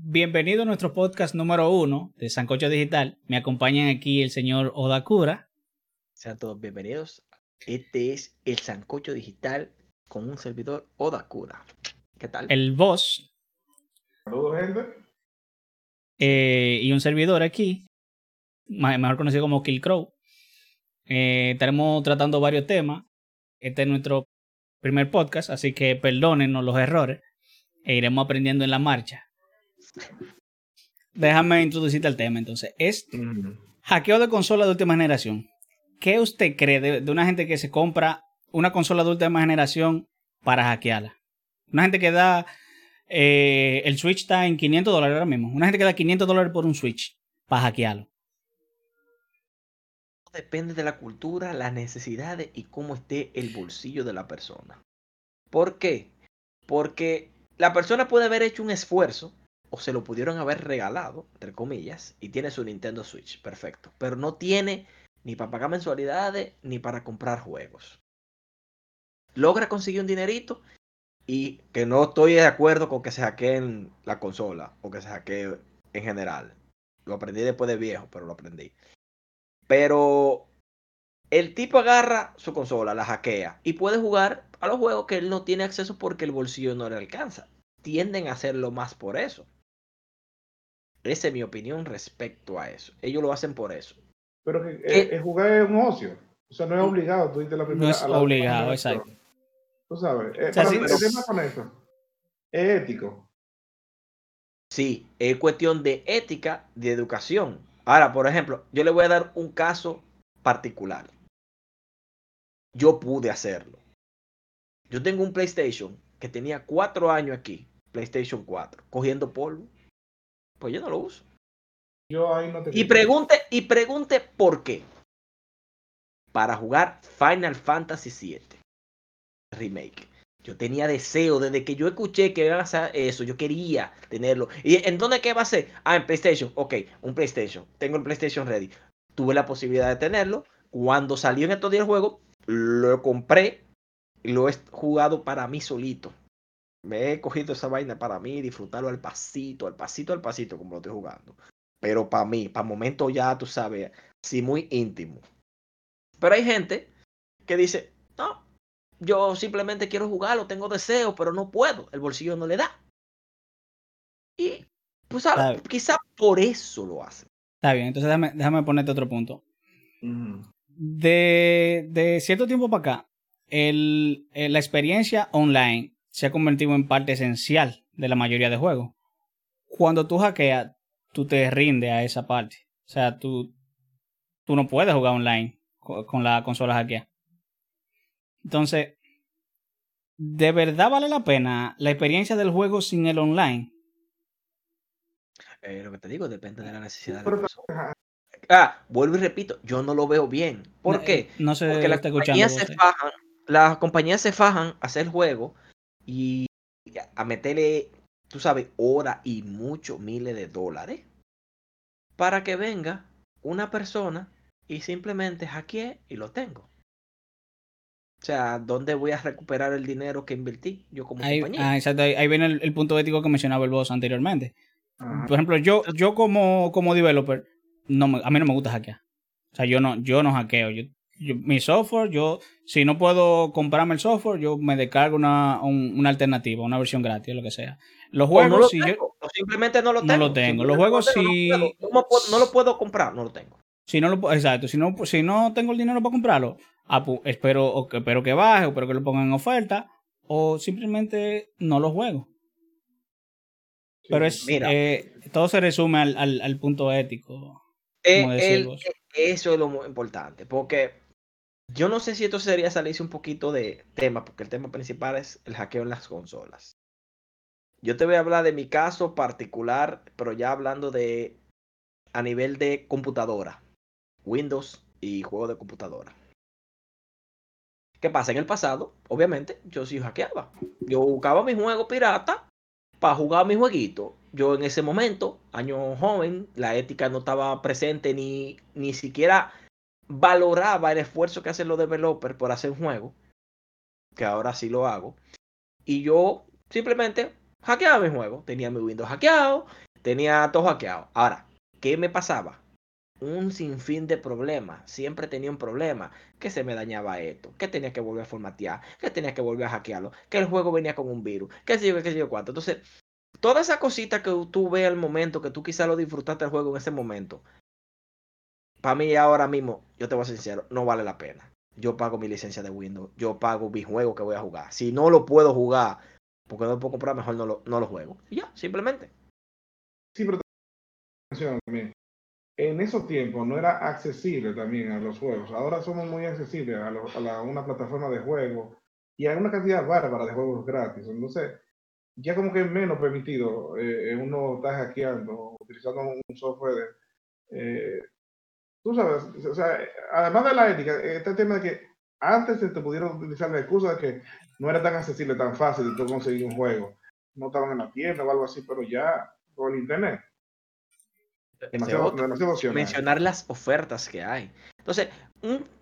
Bienvenido a nuestro podcast número uno de Sancocho Digital. Me acompañan aquí el señor Odakura. Sean todos bienvenidos. Este es el Sancocho Digital con un servidor Odakura. ¿Qué tal? El boss. Saludos, gente. Eh, y un servidor aquí, mejor conocido como Kill Crow. Eh, estaremos tratando varios temas. Este es nuestro primer podcast, así que perdónennos los errores e iremos aprendiendo en la marcha. Déjame introducirte al tema entonces. Es hackeo de consola de última generación. ¿Qué usted cree de, una gente que se compra una consola de última generación para hackearla? Una gente que da... Eh, el Switch está en 500 dólares ahora mismo. Una gente que da 500 dólares por un Switch para hackearlo. Depende de la cultura, las necesidades y cómo esté el bolsillo de la persona. ¿Por qué? Porque la persona puede haber hecho un esfuerzo o se lo pudieron haber regalado, entre comillas, y tiene su Nintendo Switch, perfecto. Pero no tiene ni para pagar mensualidades ni para comprar juegos. Logra conseguir un dinerito y que no estoy de acuerdo con que se hackeen la consola o que se hackee en general. Lo aprendí después de viejo, pero lo aprendí. Pero el tipo agarra su consola, la hackea y puede jugar a los juegos que él no tiene acceso porque el bolsillo no le alcanza. Tienden a hacerlo más por eso. Esa es mi opinión respecto a eso. Ellos lo hacen por eso. Pero que eh, jugar es un ocio. O sea, no es obligado. Tú la primera, no es obligado, exacto. Tú sabes. Eh, el tema con eso es ético. Sí, es cuestión de ética, de educación. Ahora, por ejemplo, yo le voy a dar un caso particular. Yo pude hacerlo. Yo tengo un PlayStation que tenía cuatro años aquí, PlayStation 4, cogiendo polvo. Pues yo no lo uso. Yo ahí no te y pregunte, y pregunte por qué. Para jugar Final Fantasy VII Remake. Yo tenía deseo, desde que yo escuché que iban a hacer eso, yo quería tenerlo. ¿Y en dónde qué va a ser? Ah, en PlayStation. Ok, un PlayStation. Tengo el PlayStation ready. Tuve la posibilidad de tenerlo. Cuando salió en estos días el juego, lo compré y lo he jugado para mí solito. Me he cogido esa vaina para mí, disfrutarlo al pasito, al pasito, al pasito, como lo estoy jugando. Pero para mí, para momento ya, tú sabes, sí, muy íntimo. Pero hay gente que dice, no, yo simplemente quiero jugarlo, tengo deseo, pero no puedo, el bolsillo no le da. Y, pues, quizá por eso lo hace. Está bien, entonces déjame, déjame ponerte otro punto. de, de, cierto tiempo para acá, el, la experiencia online se ha convertido en parte esencial de la mayoría de juegos. Cuando tú hackeas, tú te rindes a esa parte. O sea, tú, tú no puedes jugar online con, la consola hackeada. Entonces, ¿de verdad vale la pena la experiencia del juego sin el online? Eh, lo que te digo depende de la necesidad de la persona. Ah, vuelvo y repito, yo no lo veo bien. ¿Por qué? No sé, Porque las compañías, se fajan, las compañías se fajan a hacer juego y a meterle, tú sabes, horas y muchos miles de dólares para que venga una persona y simplemente hackee y lo tengo. O sea, ¿dónde voy a recuperar el dinero que invertí yo como compañía? Ah, exacto. Ahí, viene el, punto ético que mencionaba el boss anteriormente. Por ejemplo, yo, yo como, como developer, no a mí no me gusta hackear. O sea, yo no, yo no hackeo. Yo mi software, yo, si no puedo comprarme el software, yo me descargo una, una alternativa, una versión gratis, lo que sea. Los juegos, si yo. simplemente no lo tengo. No lo tengo. Los juegos, si. No, lo puedo comprar, no lo tengo. Si no lo, exacto, si no, si no tengo el dinero para comprarlo, ah, pues, espero, espero que baje, espero que lo pongan en oferta, o simplemente no lo juego. Pero es, Mira, eh, todo se resume al, al, punto ético. Eh, eso es lo muy importante, porque yo no sé si esto sería salirse un poquito de tema, porque el tema principal es el hackeo en las consolas. Yo te voy a hablar de mi caso particular, pero ya hablando de a nivel de computadora, Windows y juego de computadora. ¿Qué pasa? En el pasado, obviamente, yo sí hackeaba. Yo buscaba mi juego pirata para jugar mi jueguito. Yo en ese momento, año joven, la ética no estaba presente ni, ni siquiera valoraba el esfuerzo que hacen los developers por hacer un juego, que ahora sí lo hago, y yo simplemente hackeaba mi juego, tenía mi Windows hackeado, tenía todo hackeado. Ahora, ¿qué me pasaba? Un sinfín de problemas. Siempre tenía un problema. Que se me dañaba esto. Que tenía que volver a formatear. Que tenía que volver a hackearlo. Que el juego venía con un virus. Que sé yo, que sé yo cuánto. Entonces, toda esa cosita que tú ves al momento, que tú quizás lo disfrutaste el juego en ese momento, para mí ahora mismo, yo te voy a ser sincero, no vale la pena. Yo pago mi licencia de Windows, yo pago mi juego que voy a jugar. Si no lo puedo jugar porque no lo puedo comprar, mejor no lo, no lo juego. Ya, simplemente. Sí, pero también. En esos tiempos no era accesible también a los juegos. Ahora somos muy accesibles a, lo, a una plataforma de juegos y hay una cantidad bárbara de juegos gratis. Entonces, ya como que es menos permitido eh, uno está hackeando, utilizando un software. Eh, tú sabes, o sea, además de la ética, este tema de que antes se te pudieron utilizar la excusa de que no era tan accesible, tan fácil de conseguir un juego. No estaban en la tienda o algo así, pero ya por el internet. Demasiado, demasiado mencionar las ofertas que hay. Entonces,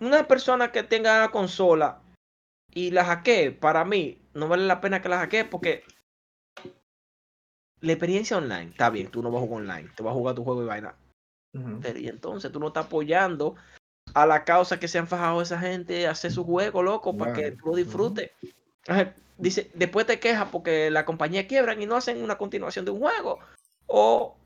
una persona que tenga consola y la hackee, para mí, no vale la pena que la hackee porque la experiencia online, está bien, tú no vas a jugar online, te vas a jugar tu juego y vaina. Pero y entonces tú no estás apoyando a la causa que se han fajado esa gente a hacer su juego, loco, para que tú lo disfrutes. Dice, después te quejas porque la compañía quiebran y no hacen una continuación de un juego. O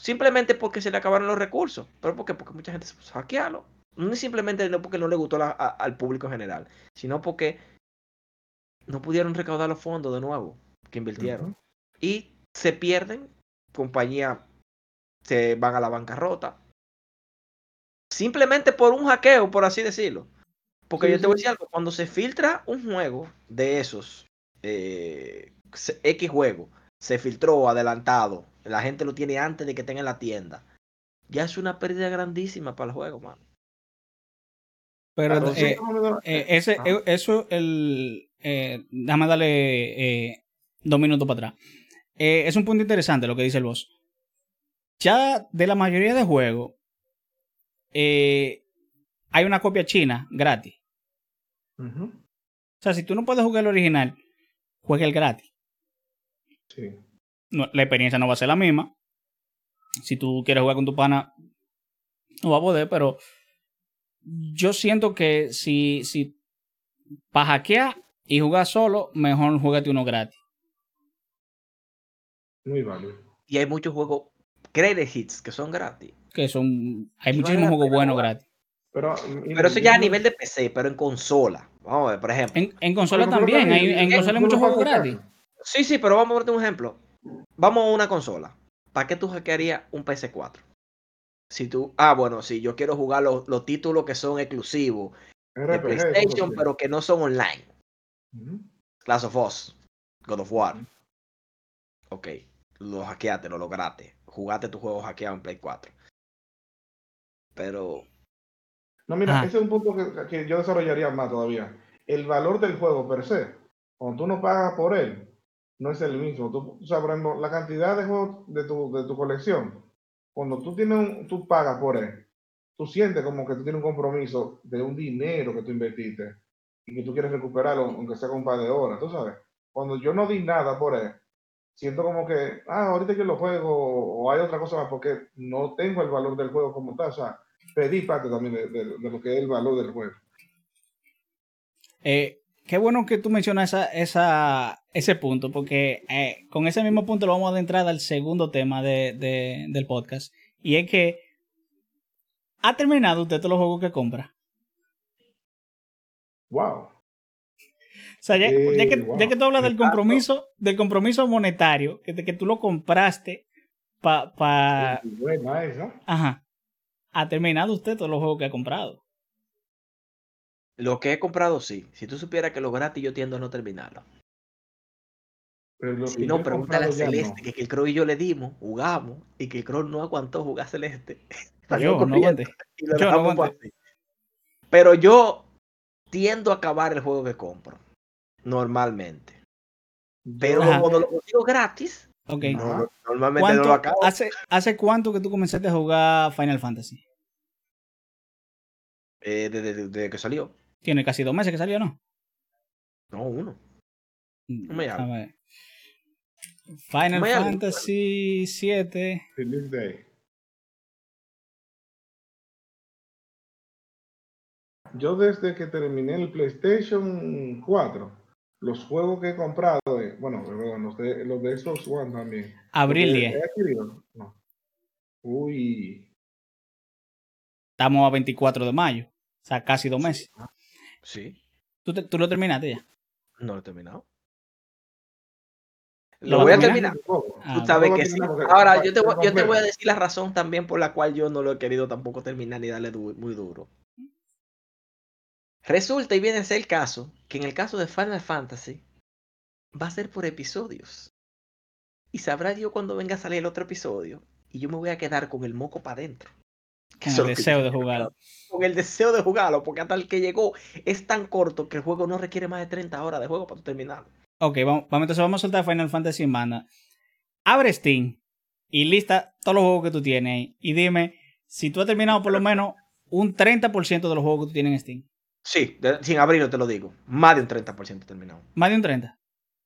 simplemente porque se le acabaron los recursos. Pero porque, porque mucha gente se puso a hackearlo. No es simplemente no porque no le gustó al público en general, sino porque no pudieron recaudar los fondos de nuevo que invirtieron. Y se pierden, compañía se van a la bancarrota. Simplemente por un hackeo, por así decirlo. Porque yo te voy a decir algo, cuando se filtra un juego de esos, eh, X juego, se filtró adelantado, la gente lo tiene antes de que tenga en la tienda, ya es una pérdida grandísima para el juego, mano. Pero eh, eh, ese, eso, el, déjame darle dos minutos para atrás. es un punto interesante lo que dice el boss ya de la mayoría de juegos, eh, hay una copia china gratis. O sea, si tú no puedes jugar el original, juega el gratis. Sí. la experiencia no va a ser la misma. Si tú quieres jugar con tu pana, no va a poder, pero yo siento que si, si para hackear y jugar solo, mejor juegate uno gratis. Muy válido. Y hay muchos juegos credit hits que son gratis. Que son. Hay muchísimos juegos buenos gratis. Pero, pero eso ya a nivel de PC, pero en consola. Vamos a ver, por ejemplo. En, consola también, hay, en, consola hay muchos juegos gratis. Sí, sí, pero vamos a verte un ejemplo. Vamos a una consola. ¿Para qué tú hackearías un PS4? Si tú, ah, bueno, si yo quiero jugar los, títulos que son exclusivos de PlayStation, pero que no son online. Class of Us, God of War. Ok, lo hackeaste, lo lograste jugaste tu juego hackeado en Play 4. Pero. No, mira, ese es un punto que, yo desarrollaría más todavía. El valor del juego per se, cuando tú no pagas por él, no es el mismo. Tú, o sea, por ejemplo, la cantidad de juegos de tu, de tu colección, cuando tú tienes un, tú pagas por él, tú sientes como que tú tienes un compromiso de un dinero que tú invertiste y que tú quieres recuperarlo, aunque sea con un par de horas, tú sabes. Cuando yo no di nada por él, siento como que, ah, ahorita que lo juego, o hay otra cosa más, porque no tengo el valor del juego como tal. O sea, pedí parte también de, lo que es el valor del juego. Eh, qué bueno que tú mencionas esa, esa, ese punto, porque eh, con ese mismo punto lo vamos a adentrar al segundo tema de, del podcast. Y es que, ¿ha terminado usted todos los juegos que compra? Wow. O sea, ya, que, tú hablas del compromiso, del compromiso monetario, que, que tú lo compraste para... Pa... Ajá. ¿Ha terminado usted todos los juegos que ha comprado? Lo que he comprado, sí. Si tú supieras que lo gratis, yo tiendo a no terminarlo. si no, pregúntale a Celeste, que, el Crow y yo le dimos, jugamos, y que el Crow no aguantó jugar Celeste. Yo no aguanté. Yo no aguanté. Pero yo tiendo a acabar el juego que compro normalmente. Pero cuando lo consigo gratis, normalmente no lo acabo. Hace, ¿Hace cuánto que tú comenzaste a jugar Final Fantasy? Eh, desde, que salió. Tiene casi dos meses que salió, ¿no? No, uno. Mm, Final Vaya, Fantasy 7. Release Day. Yo desde que terminé el PlayStation 4, los juegos que he comprado, eh, bueno, perdón, los de, los de Xbox One también. Abril Porque 10. he adquirido, no. Uy, Estamos a 24 de mayo. O sea, casi dos meses. Sí, ¿Tú, te- tú lo terminaste ya? no lo he terminado. ¿Lo voy a terminar? terminar. Ah, Tú sabes que sí. Ahora, yo te, voy, pa- yo te voy a decir la razón también por la cual yo no lo he querido tampoco terminar ni darle du- muy duro. Resulta y viene a ser el caso que en el caso de Final Fantasy va a ser por episodios. Y sabrá Dios cuando venga a salir el otro episodio. Y yo me voy a quedar con el moco para adentro. Con Eso el deseo yo de quiero, jugar. Con el deseo de jugarlo, porque hasta el que llegó es tan corto que el juego no requiere más de 30 horas de juego para terminarlo. Ok, vamos, vamos, entonces vamos a soltar Final Fantasy en banda. Abre Steam y lista todos los juegos que tú tienes ahí. Y dime si tú has terminado por lo menos un 30% de los juegos que tú tienes en Steam. Sí, de- sin abrirlo te lo digo. Más de un 30% terminado. Más de un 30%.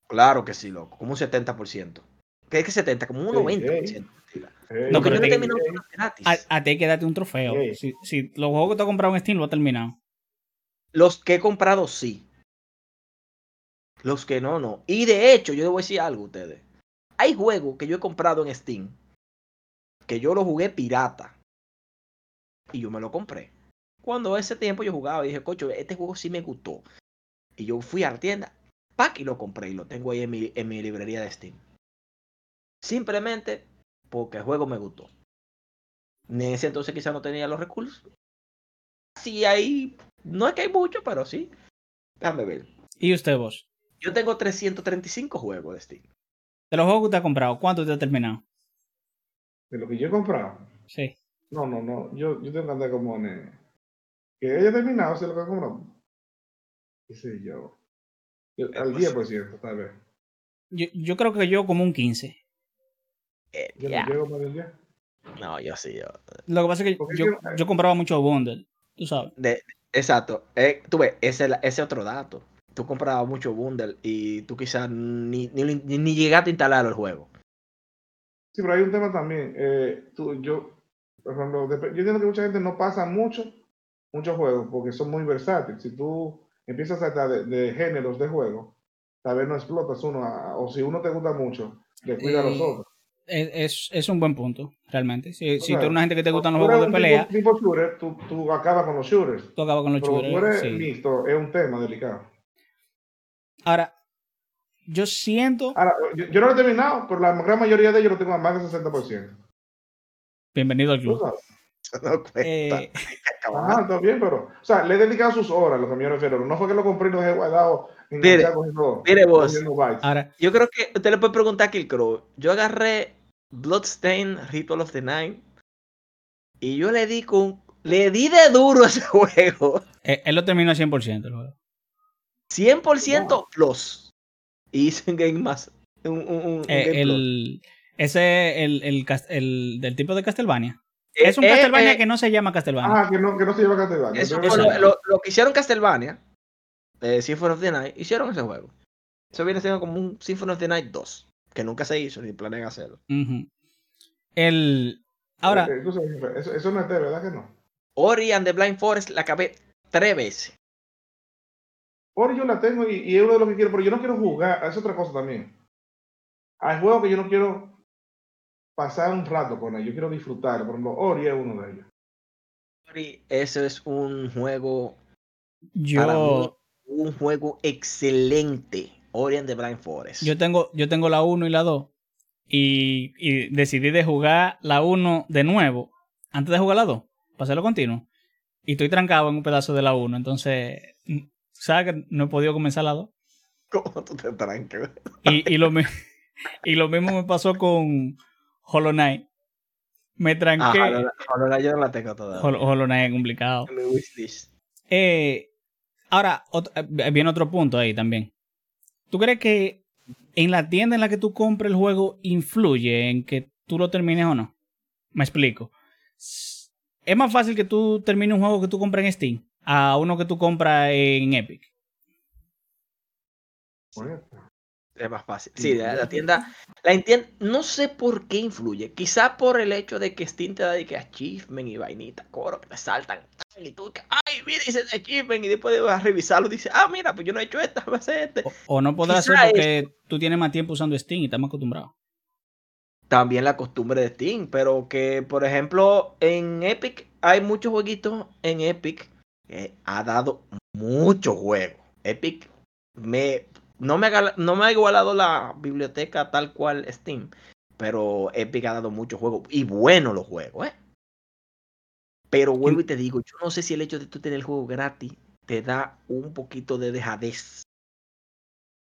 Claro que sí, loco. Como un 70%. ¿Qué es que 70? Como un Ey, 90%. mentira. Ey, No, pero yo no te- gratis. A, a ti hay que darte un trofeo. Si, si los juegos que tú has comprado en Steam lo has terminado. Los que he comprado, sí. Los que no, no. Y de hecho, yo a decir algo a ustedes. Hay juegos que yo he comprado en Steam que yo lo jugué pirata. Y yo me lo compré. Cuando ese tiempo yo jugaba y dije, cocho, este juego sí me gustó. Y yo fui a la tienda, pack, y lo compré. Y lo tengo ahí en mi, en mi librería de Steam. Simplemente porque el juego me gustó. En ese entonces quizá no tenía los recursos. Sí hay, no es que hay mucho, pero sí. Déjame ver. ¿Y usted, vos? Yo tengo 335 juegos de Steam. De los juegos que te has comprado, ¿cuántos te has terminado? De lo que yo he comprado. Sí. No, no, no. Yo, yo tengo que andar como en. Que haya terminado, si es lo comprado. ¿Qué sé yo? Al pues- 10%, tal vez. Yo, yo creo que yo como un 15. Eh, Yo no llego más del 10. No, yo sí. Yo. Lo que pasa es que yo, yo- yo compraba mucho bundle. Tú sabes. De- exacto. Eh, tú ves, ese, ese es otro dato. Tú comprabas mucho bundle y tú quizás ni, ni, ni- ni llegaste a instalar el juego. Sí, pero hay un tema también. Eh, tú, yo, por ejemplo, yo entiendo que mucha gente no pasa mucho, muchos juegos porque son muy versátiles. Si tú empiezas a tratar de, de géneros de juego, tal vez no explotas uno, a- o si uno te gusta mucho, descuida a los Eh, otros. Es, es, un buen punto, realmente. Si, si sea, tú eres una gente que te gustan los juegos de pelea, Tipo, tipo shooter, tú, tú acabas con los shooters. tú acabas con los Pero tú shooters. eres sí. mixto, es un tema delicado. Ahora, yo siento. Ahora, yo, yo no lo he terminado, pero la gran mayoría de ellos lo tengo a más del 60%. Bienvenido al ¿Tú club. no. Eh, Ajá, está bien, pero, o sea, le he dedicado sus horas, lo que me refiero. No fue que lo compré y lo dejé guardado Mire, cogiendo, mire vos. ahora, Yo creo que usted le puede preguntar a Killcrow. Yo agarré Bloodstained Ritual of the Night y yo le di con. Le di de duro a ese juego. eh, él lo terminó al 100% el juego. 100% plus. Y hice un game más. Un, un- un- un Eh, game plus. el, ese, el, el, el del tipo de Castlevania. Eh, Es un eh, Castlevania eh, que no se llama Castlevania. Ajá, que no, que no se lleva a Castlevania. Eso lo, que- lo- lo que hicieron Castlevania, eh, Symphony of the Night, hicieron ese juego. Eso viene siendo como un Symphony of the Night 2, que nunca se hizo ni planean hacerlo. El, ahora, eso, eso no es de verdad que no. Ori and the Blind Forest la acabé tres veces. Ori yo la tengo y, y es uno de los que quiero, pero yo no quiero jugar, es otra cosa también. Hay juegos que yo no quiero pasar un rato con ellos, yo quiero disfrutar. Por ejemplo, Ori es uno de ellos. Ori, ese es un juego, para mí, yo, un juego excelente. Ori and the Blind Forest. yo tengo, yo tengo la 1 y la 2. Y, y decidí de jugar la 1 de nuevo. Antes de jugar la 2. Para hacerlo continuo. Y estoy trancado en un pedazo de la 1. Entonces, mm, ¿sabes que no he podido comenzar la 2? ¿Cómo tú te trancas? Y, y, lo, y lo mismo me pasó con Hollow Knight. Me tranqué. Ah, Hollow- Hollow Knight yo no la tengo todavía. Hollow, Hollow Knight es complicado. En mi wishlist. Eh, ahora, ot- eh, viene otro punto ahí también. ¿Tú crees que en la tienda en la que tú compres el juego influye en que tú lo termines o no? Me explico. Es más fácil que tú termines un juego que tú compras en Steam a uno que tú compras en Epic. Es más fácil. Sí, la, la tienda, la no sé por qué influye. Quizá por el hecho de que Steam te da de que achievement y vainita, coro, que te saltan. Y tú, ay, mira, dice achievement y después vas a revisarlo y dices, ah, mira, pues yo no he hecho esta, voy a hacer este. O, o no podrá ser Quizá porque tú tienes más tiempo usando Steam y estás más acostumbrado. También la costumbre de Steam, pero que, por ejemplo, en Epic hay muchos jueguitos en Epic que ha dado mucho juego. Epic me no me, ha, no me ha igualado la biblioteca tal cual Steam, pero Epic ha dado mucho juego y bueno los juegos, ¿eh? Pero vuelvo y te digo, yo no sé si el hecho de tú tener el juego gratis te da un poquito de dejadez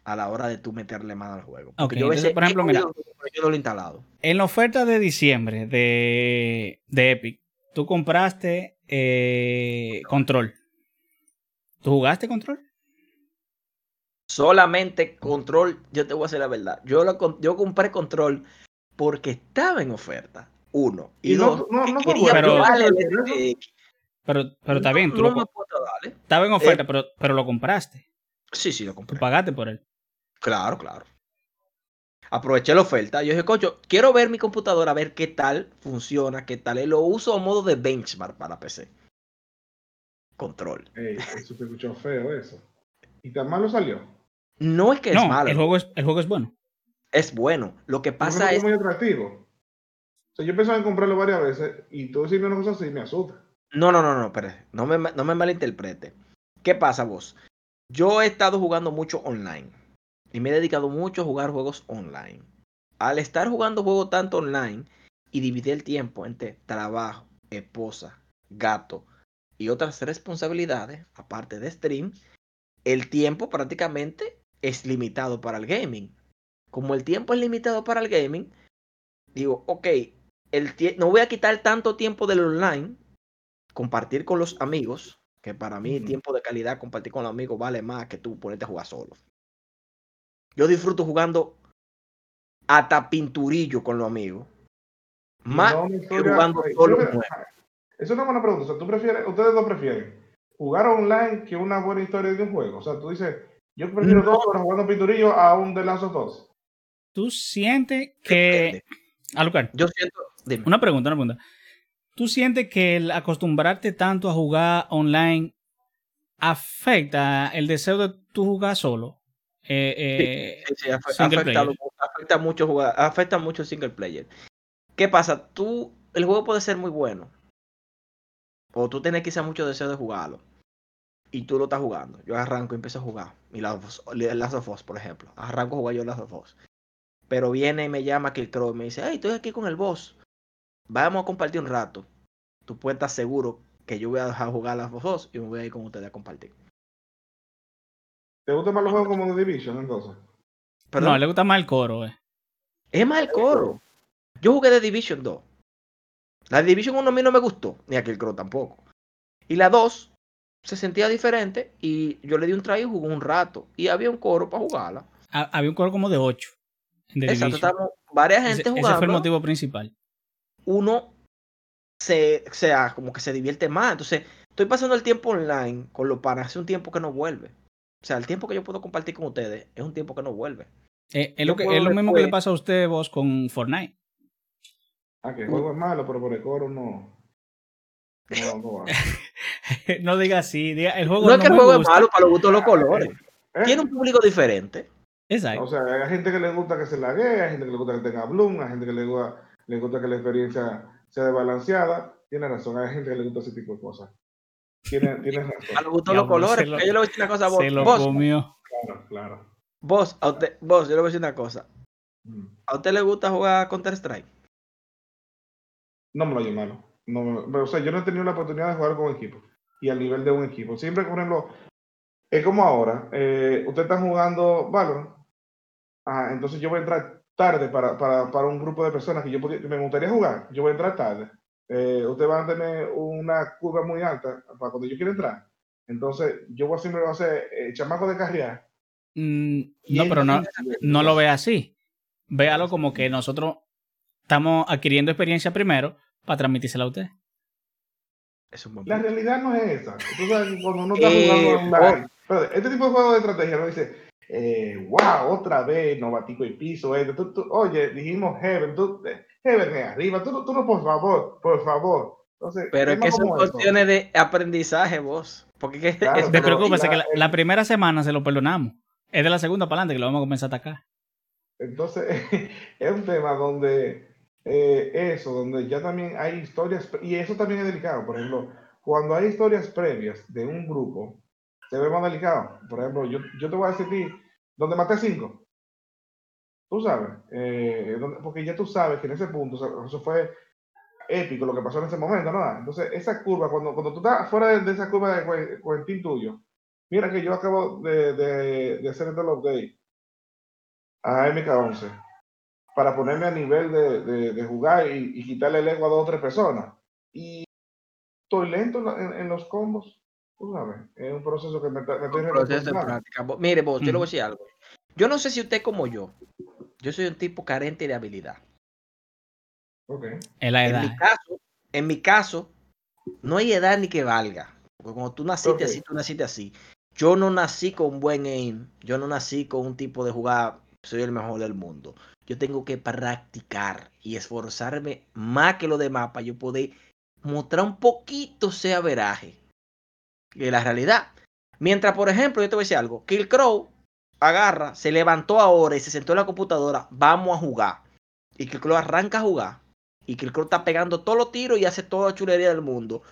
a la hora de tú meterle mano al juego. Porque Ok, yo a entonces, por ejemplo, mira. yo no lo he instalado. En la oferta de diciembre de, de Epic, tú compraste eh, Control. ¿Tú jugaste Control? Solamente control, yo te voy a decir la verdad. Yo, lo, com- yo compré control porque estaba en oferta. Uno. Y, Y no- dos, no- no quería el Pero-. Pero, pero está No- bien, tú no lo, me puedo ¿eh? estaba en oferta, pero, pero lo compraste. Sí, sí, lo Tú compré. pagaste por él. Claro, claro. Aproveché la oferta. Yo dije, coño, quiero ver mi computadora, a ver qué tal funciona, qué tal. Lo uso a modo de benchmark para PC. Control. Ey, eso se escuchó feo eso. ¿Y tan malo salió? No es que es malo, el juego es, el juego es bueno. es bueno. Lo que Pasa es es muy atractivo. O sea, yo pensaba en comprarlo varias veces y tú decirme una cosa así me asusta. No, no, no, no, espérate. No me, no me malinterprete. ¿Qué pasa vos? Yo he estado jugando mucho online. Y me he dedicado mucho a jugar juegos online. Al estar jugando juegos tanto online y dividir el tiempo entre trabajo, esposa, gato y otras responsabilidades, aparte de stream, el tiempo prácticamente es limitado para el gaming. Como el tiempo es limitado para el gaming, digo, ok, el no voy a quitar tanto tiempo del online compartir con los amigos, que para mí Ujú. tiempo de calidad compartir con los amigos vale más que tú ponerte a jugar solo. Yo disfruto jugando hasta pinturillo con los amigos. Más no que jugando Ey, solo. muero. Es una buena pregunta. O sea, ¿tú prefieres, ustedes dos prefieren jugar online que una buena historia de un juego? O sea, tú dices, yo prefiero No. dos horas jugando pinturillo a un The Last of Us. ¿Tú sientes que... Alucard, Yo siento. dime. una pregunta, una pregunta. ¿Tú sientes que el acostumbrarte tanto a jugar online afecta el deseo de tú jugar solo? Eh, eh, Sí, sí, afecta, lo- afecta mucho jugar, afecta mucho el single player. ¿Qué pasa? Tú, el juego puede ser muy bueno. O tú tienes quizá mucho deseo de jugarlo. Y tú lo estás jugando. Yo arranco y empiezo a jugar. Y Last of Us- Last of Us, por ejemplo. Arranco a jugar yo Last of Us. Pero viene y me llama Killcrow y me dice, hey, estoy aquí con el boss. Vamos a compartir un rato. Tú puedes estar seguro que yo voy a dejar jugar Last of Us y me voy a ir con ustedes a compartir. ¿Te gustan más los juegos como The Division entonces? No, le gusta más el coro. eh. Es más el coro. Yo jugué The Division 2. La Division 1 a mí no me gustó, ni a Killcrow tampoco. Y la 2 se sentía diferente y yo le di un try y jugué un rato. Y había un coro para jugarla. Ha- Había un coro como de 8. En The Exacto, estábamos varias Ese, gente ese jugando. fue el motivo principal. Uno se, o sea, como que se divierte más. Entonces, estoy pasando el tiempo online con los panas. Hace un tiempo que no vuelve. O sea, el tiempo que yo puedo compartir con ustedes es un tiempo que no vuelve. Eh, es lo, que, puedo es lo mismo que le pasa a usted, vos, con Fortnite. Ah, que el juego es malo, pero por el coro no. No, no va. no diga así. Diga, el juego No no, es que el juego es malo para los gustos de los colores. ¿Eh? Tiene un público diferente. Exacto. O sea, hay gente que le gusta que se laguee, hay gente que le gusta que tenga bloom, hay gente que le gusta, le gusta que la experiencia sea desbalanceada. Tiene razón, hay gente que le gusta ese tipo de cosas. Tiene, tiene A razón. los gustos de los colores. lo- yo le voy a decir una cosa a vos. Se lo Vos, comió. Claro, claro. vos, a usted, vos, yo le voy a decir una cosa. Mm. ¿A usted le gusta jugar Counter Strike? No me lo llamaron. No, o sea, yo no he tenido la oportunidad de jugar con equipo y al nivel de un equipo. Siempre, por ejemplo, es como ahora. Eh, usted está jugando Valorant. Ajá, entonces yo voy a entrar tarde para, para, para un grupo de personas que yo podía- que me gustaría jugar. Yo voy a entrar tarde. Eh, usted va a tener una curva muy alta para cuando yo quiera entrar. Entonces, yo voy a siempre voy a hacer eh, chamaco de carrera. Mm, no, pero no, no lo ve así. Véalo como que nosotros estamos adquiriendo experiencia primero para transmitírsela a usted. Es un buen La realidad no es esa. Tú sabes que cuando uno está Eh, jugando online, espérate, este tipo de juegos de estrategia, ¿no? Dice, eh, wow, otra vez, novatico y piso, eh, oye, dijimos Heaven, tú, Heaven es arriba, tú, tú no, por favor, por favor. Entonces, pero es que son cuestiones de aprendizaje, vos. Porque que claro, te preocupes, que la, la, primera semana se lo perdonamos. Es de la segunda para adelante que lo vamos a comenzar a atacar. Entonces, es un tema donde eh, eso, donde ya también hay historias, y eso también es delicado. Por ejemplo, cuando hay historias previas de un grupo, se ve más delicado. Por ejemplo, yo, yo te voy a decir, donde maté cinco. Tú sabes, eh, porque ya tú sabes que en ese punto, eso fue épico lo que pasó en ese momento, ¿no? Entonces, esa curva, cuando, cuando tú estás fuera de, esa curva de Quentin tuyo, mira que yo acabo de, de, de hacer el update a MK11 para ponerme a nivel de, de, jugar y, quitarle el ego a dos o tres personas. Y estoy lento en, los combos. Tú sabes, es un proceso que me, me estoy proceso de práctica. Mire, vos, yo le voy a decir algo. Yo no sé si usted como yo. Yo soy un tipo carente de habilidad. Okay. En la edad. En mi caso, en mi caso, no hay edad ni que valga. Porque cuando tú naciste así, tú naciste así. Yo no nací con buen aim. Yo no nací con un tipo de jugar, soy el mejor del mundo yo tengo que practicar y esforzarme más que lo demás para yo poder mostrar un poquito ese averaje de la realidad. Mientras, por ejemplo, yo te voy a decir algo, Kill Crow agarra, se levantó ahora y se sentó en la computadora, vamos a jugar. Y Kill Crow arranca a jugar. Y Kill Crow está pegando todos los tiros y hace toda la chulería del mundo.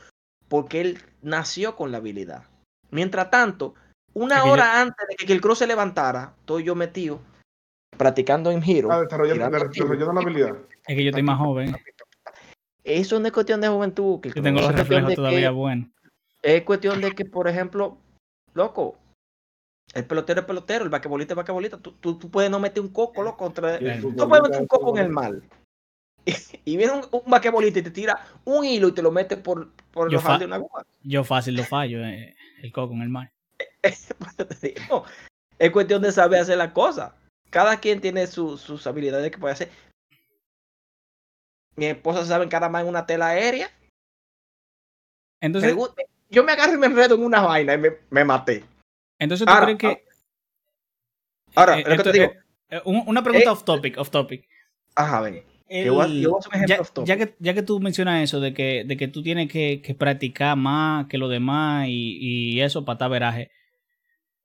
Porque él nació con la habilidad. Mientras tanto, una hora antes de que Kill Crow se levantara, estoy yo metido practicando en Hero. Ah, desarrollando, la habilidad. Es que yo estoy más joven. Eso no es cuestión de juventud. Que yo tengo los reflejos todavía buenos. Es cuestión de que, por ejemplo, loco, el pelotero es pelotero, el vaquebolista es vaquebolista. Tú, tú, tú, puedes no meter un coco, loco. Contra... Tú puedes meter un coco en el mal. Y, viene un, un vaquebolista y te tira un hilo y te lo mete por, por yo de una goma. Yo fácil lo fallo, eh, el coco en el mar. es cuestión de saber hacer las cosas cada quien tiene sus habilidades que puede hacer. Mi esposa sabe encaramar en una tela aérea. Entonces, yo me agarro y me enredo en una vaina y me, maté. Entonces, ¿tú crees que. Ahora, eh, te digo. Eh, una pregunta eh, off topic, off topic. Ajá, ven. ya, que, ya que tú mencionas eso de que, de que tú tienes que, practicar más que lo demás y, y eso para estar veraje.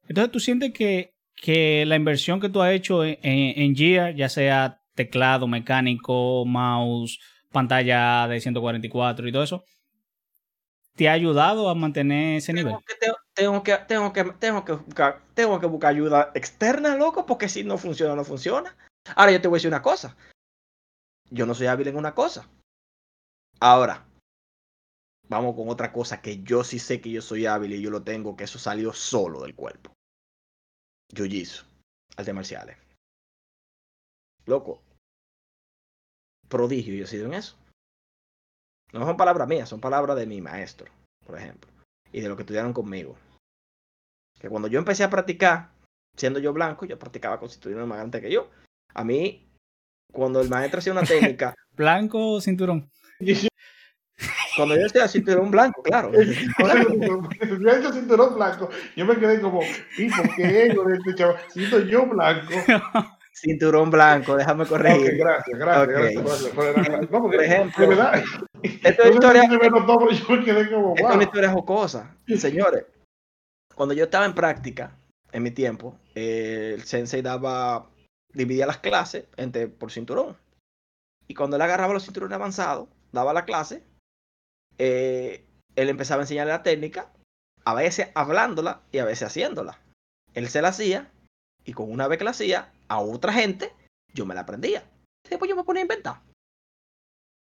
Entonces, ¿tú sientes que que la inversión que tú has hecho en, en, Gear, ya sea teclado mecánico, mouse, pantalla de 144 y todo eso, te ha ayudado a mantener ese nivel. tengo, que, tengo, que, tengo, que buscar, tengo que buscar ayuda externa, loco, porque si no funciona, no funciona. Ahora yo te voy a decir una cosa. Yo no soy hábil en una cosa. Ahora, vamos con otra cosa que yo sí sé que yo soy hábil y yo lo tengo, que eso salió solo del cuerpo. Jiu-Jitsu, artes marciales. Loco. Prodigio yo he sido en eso. No son palabras mías, son palabras de mi maestro, por ejemplo. Y de lo que estudiaron conmigo. Que cuando yo empecé a practicar, siendo yo blanco, yo practicaba con cinturón más grande que yo. A mí, cuando el maestro hacía una técnica. ¿Blanco o cinturón? Cuando yo decía cinturón blanco, claro. Cuando yo hecho cinturón blanco, yo me quedé como, ¿y por qué ego de este chaval? Siento yo blanco. Cinturón blanco, déjame corregir. Okay, gracias, gracias, okay. gracias. gracias. No, por ejemplo, de verdad. Esta es historia, wow. Es una historia jocosa. Señores, cuando yo estaba en práctica, en mi tiempo, eh, el sensei daba, dividía las clases entre, por cinturón. Y cuando él agarraba los cinturones avanzados, daba la clase, eh, él empezaba a enseñarle la técnica, a veces hablándola y a veces haciéndola. Él se la hacía y con una vez que la hacía a otra gente, yo me la aprendía. Después yo me ponía a inventar.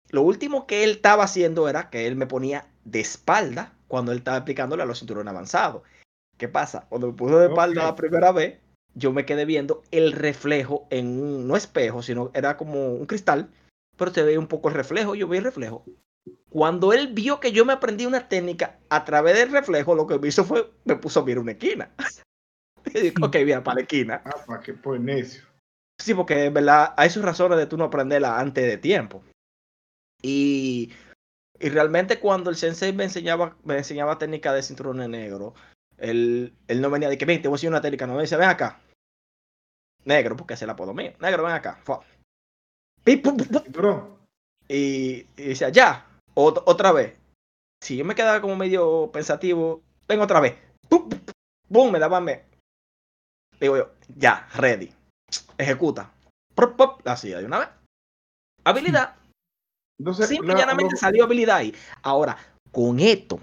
Lo último que él estaba haciendo era que él me ponía de espalda cuando él estaba explicándole a los cinturones avanzados. ¿Qué pasa? Cuando me puso de espalda la primera vez, yo me quedé viendo el reflejo en un, no espejo, sino era como un cristal, pero se veía un poco el reflejo, yo vi el reflejo. Cuando él vio que yo me aprendí una técnica a través del reflejo, lo que me hizo fue, me puso a mirar una esquina. y ok, mira, para la esquina. Ah, para que pues necio. Sí, porque en verdad hay sus razones de tú no aprenderla antes de tiempo. Y, y realmente cuando el sensei me enseñaba, me enseñaba técnica de cinturón negro, él, él no venía de que, ven, te voy a enseñar una técnica, no me decía, ven acá, Negro, porque es el apodo mío. Negro, ven acá. Y, y decía, ya, ot- otra vez. Si yo me quedaba como medio pensativo, ven otra vez. Pum, me daba me. Digo yo, ya, ready. Ejecuta. Prop, pop, hacía de una vez. Habilidad. entonces, Simple y la- llanamente lo- salió habilidad ahí. Ahora, con esto,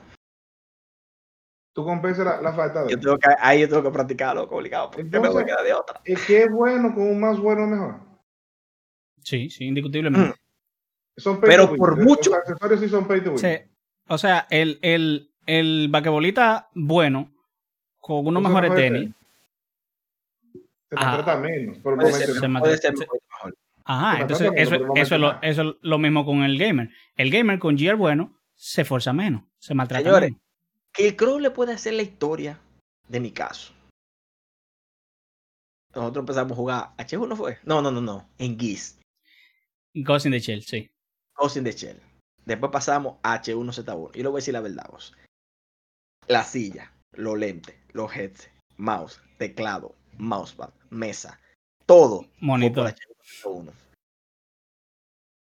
tú compensas la, la falta de. yo tengo que, ahí yo tengo que practicarlo, obligado, porque me voy a Entonces- quedar de otra. ¿Es que es bueno con un más bueno mejor? Sí, sí, indiscutiblemente. Son pay Pero to win. por Los mucho. accesorios sí son pay to win. Sí. O sea, el, el, el basquetbolista bueno, con unos mejores tenis. Se Ah. maltrata menos. Por Puede ser, se puede ser se- mejor. Ajá, Se entonces eso, es lo, eso es lo mismo con el gamer. El gamer con gear bueno se esfuerza menos, se maltrata Señores, menos. Que el Crow le puede hacer la historia de mi caso. Nosotros empezamos a jugar. ¿H1 fue? No, no, no, no. En Geese. Ghost in the Shell, sí. Ghost in the Shell. Después pasamos a H1Z1. Y le voy a decir la verdad, vos. La silla, los lentes, los headsets, mouse, teclado, mousepad, mesa, todo. por Monitor. H1Z1.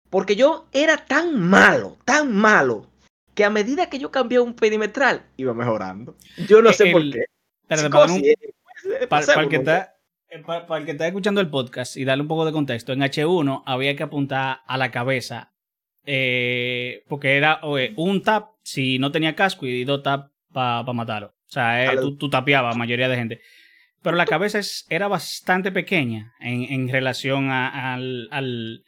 Porque yo era tan malo, tan malo, que a medida que yo cambiaba un perimetral, iba mejorando. Yo no sé por qué. Para, un- eh, para- para el que está, eh, para el que está escuchando el podcast y darle un poco de contexto, en H1 había que apuntar a la cabeza. Eh, porque era oye, un tap si no tenía casco y dos tap para matarlo. O sea, eh, tú, tú tapeabas a mayoría de gente. Pero la cabeza es- era bastante pequeña en, en relación a, al, al-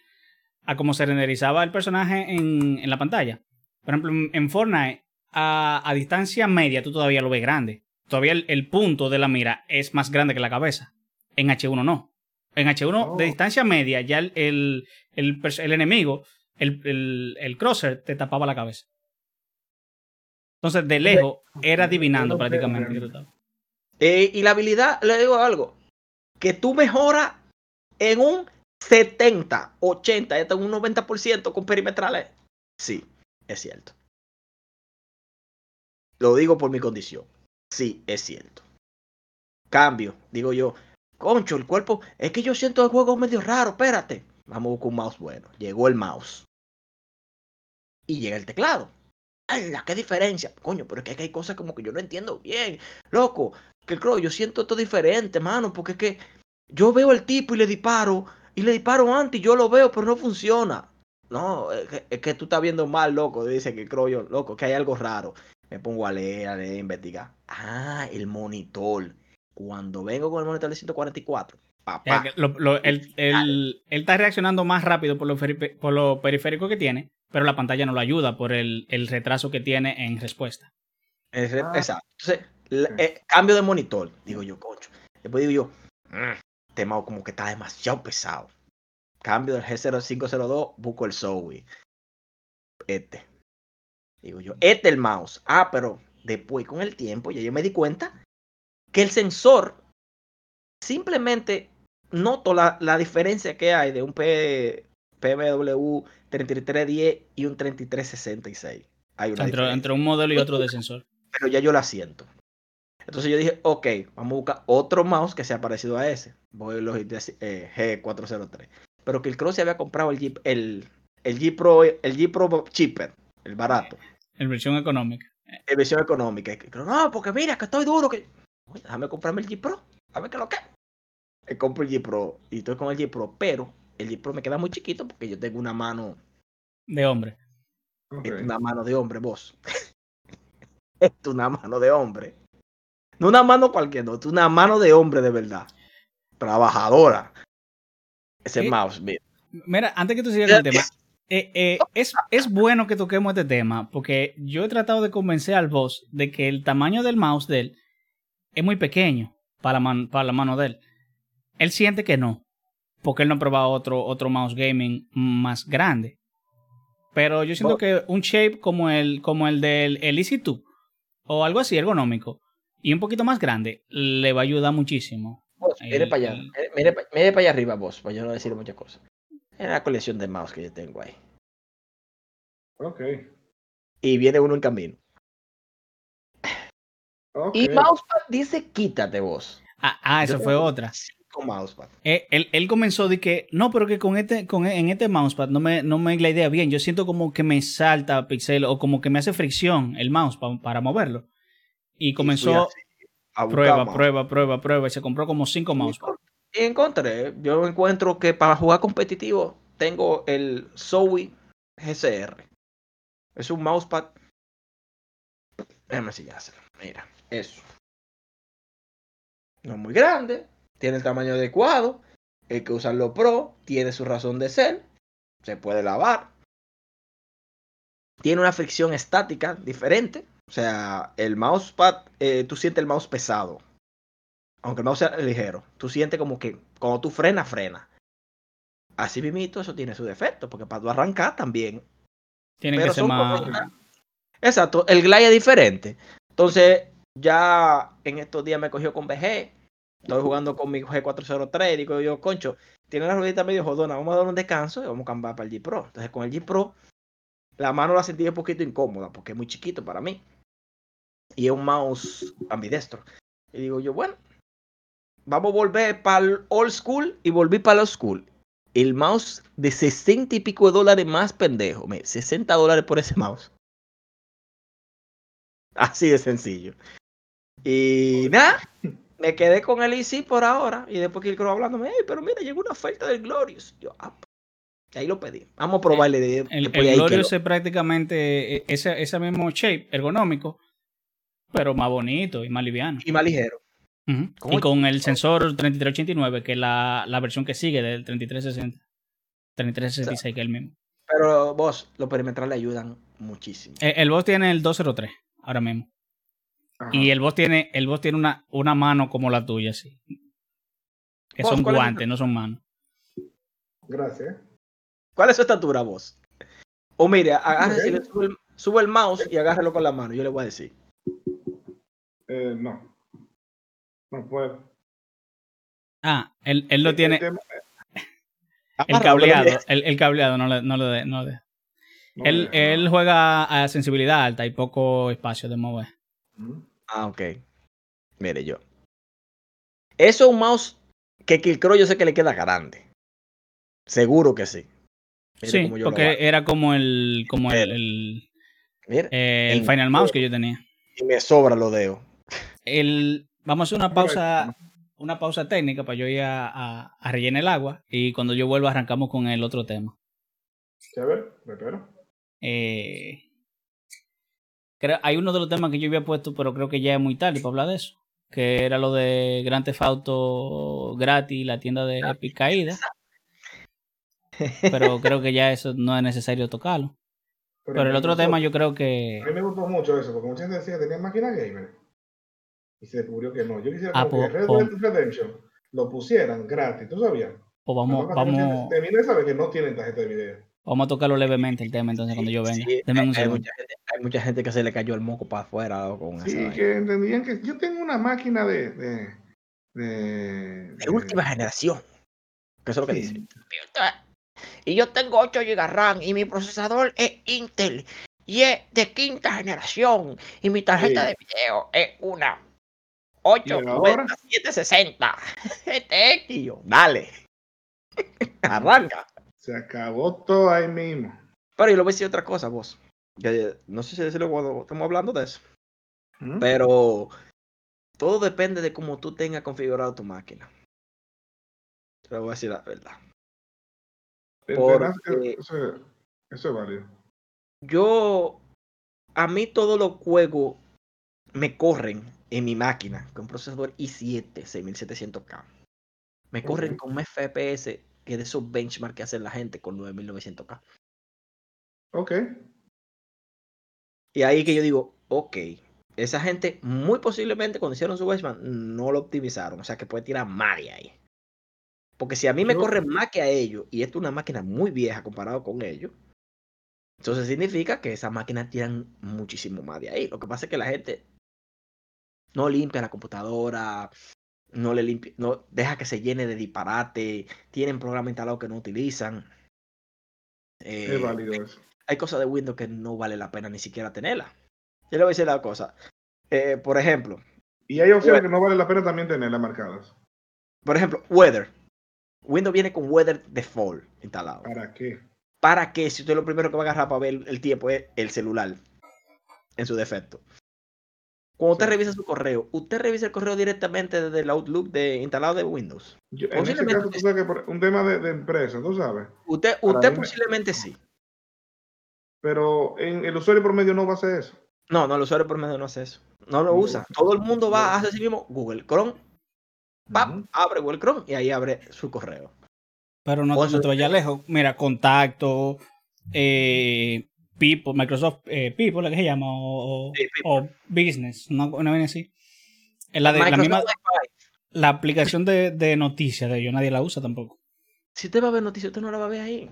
a cómo se renderizaba el personaje en, en la pantalla. Por ejemplo, en, Fortnite, a, a distancia media, tú todavía lo ves grande. Todavía el, el punto de la mira es más grande que la cabeza. En H1 no. En H1, Oh. de distancia media, ya el, el, el enemigo, el, el, el crosser, te tapaba la cabeza. Entonces, de lejos, era adivinando prácticamente. Eh, y la habilidad, le digo algo, que tú mejoras en un 70, 80, hasta un 90% con perimetrales. Sí, es cierto. Lo digo por mi condición. Sí, es cierto. Cambio, digo yo, concho, el cuerpo, es que yo siento el juego medio raro, espérate. Vamos a buscar un mouse bueno. Llegó el mouse. Y llega el teclado. ¡Ay, qué diferencia! Coño, pero es que hay cosas como que yo no entiendo bien. Loco, que creo, yo siento esto diferente, mano, porque es que yo veo al tipo y le disparo, y le disparo antes y yo lo veo, pero no funciona. No, es que, es que tú estás viendo mal, loco. Dice que creo yo, loco, que hay algo raro. Me pongo a leer, a leer, a investigar. Ah, el monitor. Cuando vengo con el monitor de 144, Ya papá. que lo- lo- él, él- él está reaccionando más rápido por lo, feri- por lo periférico que tiene, pero la pantalla no lo ayuda por el, el retraso que tiene en respuesta. Es- Ah. Exacto. Entonces, eh, cambio de monitor. Digo yo, concho. Después digo yo, "Mm, este mouse como que está demasiado pesado. Cambio del G0502, busco el Zoe. Este. Digo yo, este el mouse. Ah, pero después con el tiempo ya yo me di cuenta que el sensor simplemente noto la, la diferencia que hay de un P, PBW 3310 y un 3366. Hay una Entre, entre un modelo y otro de sensor. pero ya yo la siento. Entonces yo dije, ok, vamos a buscar otro mouse que sea parecido a ese. Voy a Logitech eh, G403. Pero que el Cross se había comprado el G, el, el G Pro, el G Pro Cheaper, el barato, En versión económica. en versión económica. No, porque mira, que estoy duro. Que... Oye, déjame comprarme el G Pro, a ver qué lo que. Es. compro el G Pro y estoy con el G Pro, pero el G Pro me queda muy chiquito porque yo tengo una mano, De hombre. Ok. es una mano de hombre, vos. es una mano de hombre. No una mano cualquiera, no, es una mano de hombre de verdad. Trabajadora. Ese ¿Qué? mouse, mira. Mira, antes que tú sigas con el tema, eh, eh, es, es bueno que toquemos este tema, porque yo he tratado de convencer al boss de que el tamaño del mouse de él es muy pequeño para la, man- para la mano de él. Él siente que no, porque él no ha probado otro, otro mouse gaming más grande. Pero yo siento que un shape como el, como el del el Easy 2 o algo así ergonómico y un poquito más grande le va a ayudar muchísimo. Vos, mire El- para allá. el- Mire, mire, pa- mire para allá arriba, vos, para yo no decir muchas cosas. Es la colección de mouse que yo tengo ahí. Ok. Y viene uno en camino. Y mousepad dice quítate vos. Ah, ah, eso Yo fue tengo otra. Con mousepad. Eh, él, él, comenzó de que, no, pero que con este, con, en este mousepad no me, no me la idea bien. Yo siento como que me salta pixel o como que me hace fricción el mouse para moverlo. Y comenzó a prueba, prueba, prueba, prueba. Y se compró como cinco mousepads. Y encontré, yo encuentro que para jugar competitivo tengo el Zoe GCR. Es un mousepad. Déjame enseñárselo. Mira, eso. No es muy grande, tiene el tamaño adecuado. El que usarlo Pro tiene su razón de ser. Se puede lavar. Tiene una fricción estática diferente. O sea, el mousepad, eh, tú sientes el mouse pesado. Aunque el mouse sea ligero. Tú sientes como que cuando tú frenas, frena. Así mismo, eso tiene su defecto. Porque para tú arrancar también. Tiene que ser más. Exacto, el glide es diferente. Entonces, ya en estos días me cogió con VG. Estoy jugando con mi G403 y digo yo, concho, tiene la ruedita medio jodona, vamos a dar un descanso y vamos a cambiar para el G Pro. Entonces con el G Pro, la mano la sentí un poquito incómoda porque es muy chiquito para mí. Y es un mouse ambidestro. Y digo yo, bueno, vamos a volver para el old school y volví para el old school. El mouse de 60 y pico de dólares más pendejo. 60 dólares por ese mouse. Así de sencillo. Y nada, me quedé con el IC por ahora. Y después que el creo hablándome, pero mira, llegó una oferta del Glorious. Yo, ah, ahí lo pedí. Vamos a probarle. el, Glorious es prácticamente e, ese, ese mismo shape ergonómico, pero más bonito y más liviano. Y más ligero. Y con el sensor 3389, que es la, la versión que sigue del 3360. 3366, que es el mismo. Pero vos, los perimetrales ayudan muchísimo. El, el boss tiene el 203 ahora mismo. Y el boss tiene, el boss tiene una, una mano como la tuya, sí. Que son guantes, no son manos. Gracias. ¿Cuál es su estatura, vos? O mire, agárrese, sube, el, mouse y agárrelo con la mano, yo le voy a decir. Eh, no. No puedo. Ah, él, él lo tiene. El, cableado, el, el, cableado no le, no le, no le. él, él, juega a sensibilidad alta y poco espacio de mover. Ah, ok. Mire yo. Eso es un mouse que Killcrow yo sé que le queda grande. Seguro que sí. sí, porque era como el como el, el, Final Mouse que yo tenía. Y me sobra lo dedos. El, vamos a hacer una pausa una pausa técnica para yo ir a, a, rellenar el agua y cuando yo vuelva arrancamos con el otro tema. A ver, me espero. Eh, hay uno de los temas que yo había puesto, pero creo que ya es muy tarde para hablar de eso. Que era lo de Grand Theft Auto gratis, la tienda de Epic Caída. Pero creo que ya eso no es necesario tocarlo. Pero, el otro tema yo creo que... A mí me gustó mucho eso, porque mucha gente decía que tenía máquina gamer. Y se descubrió que no. Yo quisiera ah, que Red Dead Redemption lo pusieran gratis, ¿tú sabías? Pues vamos, vamos... Termina de saber que no tienen tarjeta de video. Vamos a tocarlo levemente el tema entonces cuando yo venga. hay, mucha gente, que se le cayó el moco para afuera con Sí, que entendían que yo tengo una máquina de. de, de, última generación. Que eso es lo que dice. Y yo tengo 8 GB RAM y mi procesador es Intel y es de quinta generación y mi tarjeta de video es una 8760 GTX. Tío, dale. Arranca. Se acabó todo ahí mismo. Pero yo lo voy a decir otra cosa, vos. no sé si decirlo cuando estamos hablando de eso. ¿Mm? Pero todo depende de cómo tú tengas configurado tu máquina. Te voy a decir la verdad. Porque eso, eso es válido. Yo, a mí todos los juegos me corren en mi máquina con procesador i7 6700K. Me corren con un FPS que de esos benchmarks que hacen la gente con 9900K. Ok. Y ahí que yo digo, ok, esa gente muy posiblemente cuando hicieron su benchmark no lo optimizaron, o sea que puede tirar más de ahí. Porque si a mí me corre más que a ellos, y esto es una máquina muy vieja comparado con ellos, entonces significa que esas máquinas tiran muchísimo más de ahí. Lo que pasa es que la gente no limpia la computadora, no le limpia, no deja que se llene de disparate, tienen programas instalados que no utilizan. es eh, válido eso. Hay cosas de Windows que no vale la pena ni siquiera tenerla. Yo le voy a decir la cosa. Eh, por ejemplo. Y hay opciones que no vale la pena también tenerlas marcadas. Por ejemplo, Weather. Windows viene con Weather Default instalado. ¿Para qué? ¿Para qué? Si usted lo primero que va a agarrar para ver el tiempo es el celular, en su defecto. Cuando usted Sí. revisa su correo, usted revisa el correo directamente desde el Outlook de, instalado de Windows. Yo- en ese Posiblemente caso, tú sabes que por- un tema de, de empresa, tú sabes. Usted, usted me- posiblemente sí. Pero en el usuario promedio no va a hacer eso. No, no, el usuario por medio no hace eso. No lo usa. Todo el mundo va a hacer sí mismo Google Chrome, pap, abre Google Chrome y ahí abre su correo. Pero no, no te vayas lejos. Mira, contacto, eh, People, Microsoft eh, People, ¿qué se llama? O, Sí, Business, una, una vaina así. Es la, de, la, misma, la aplicación de, de noticias de ellos, nadie la usa tampoco. Si usted va a ver noticias, usted no la va a ver ahí.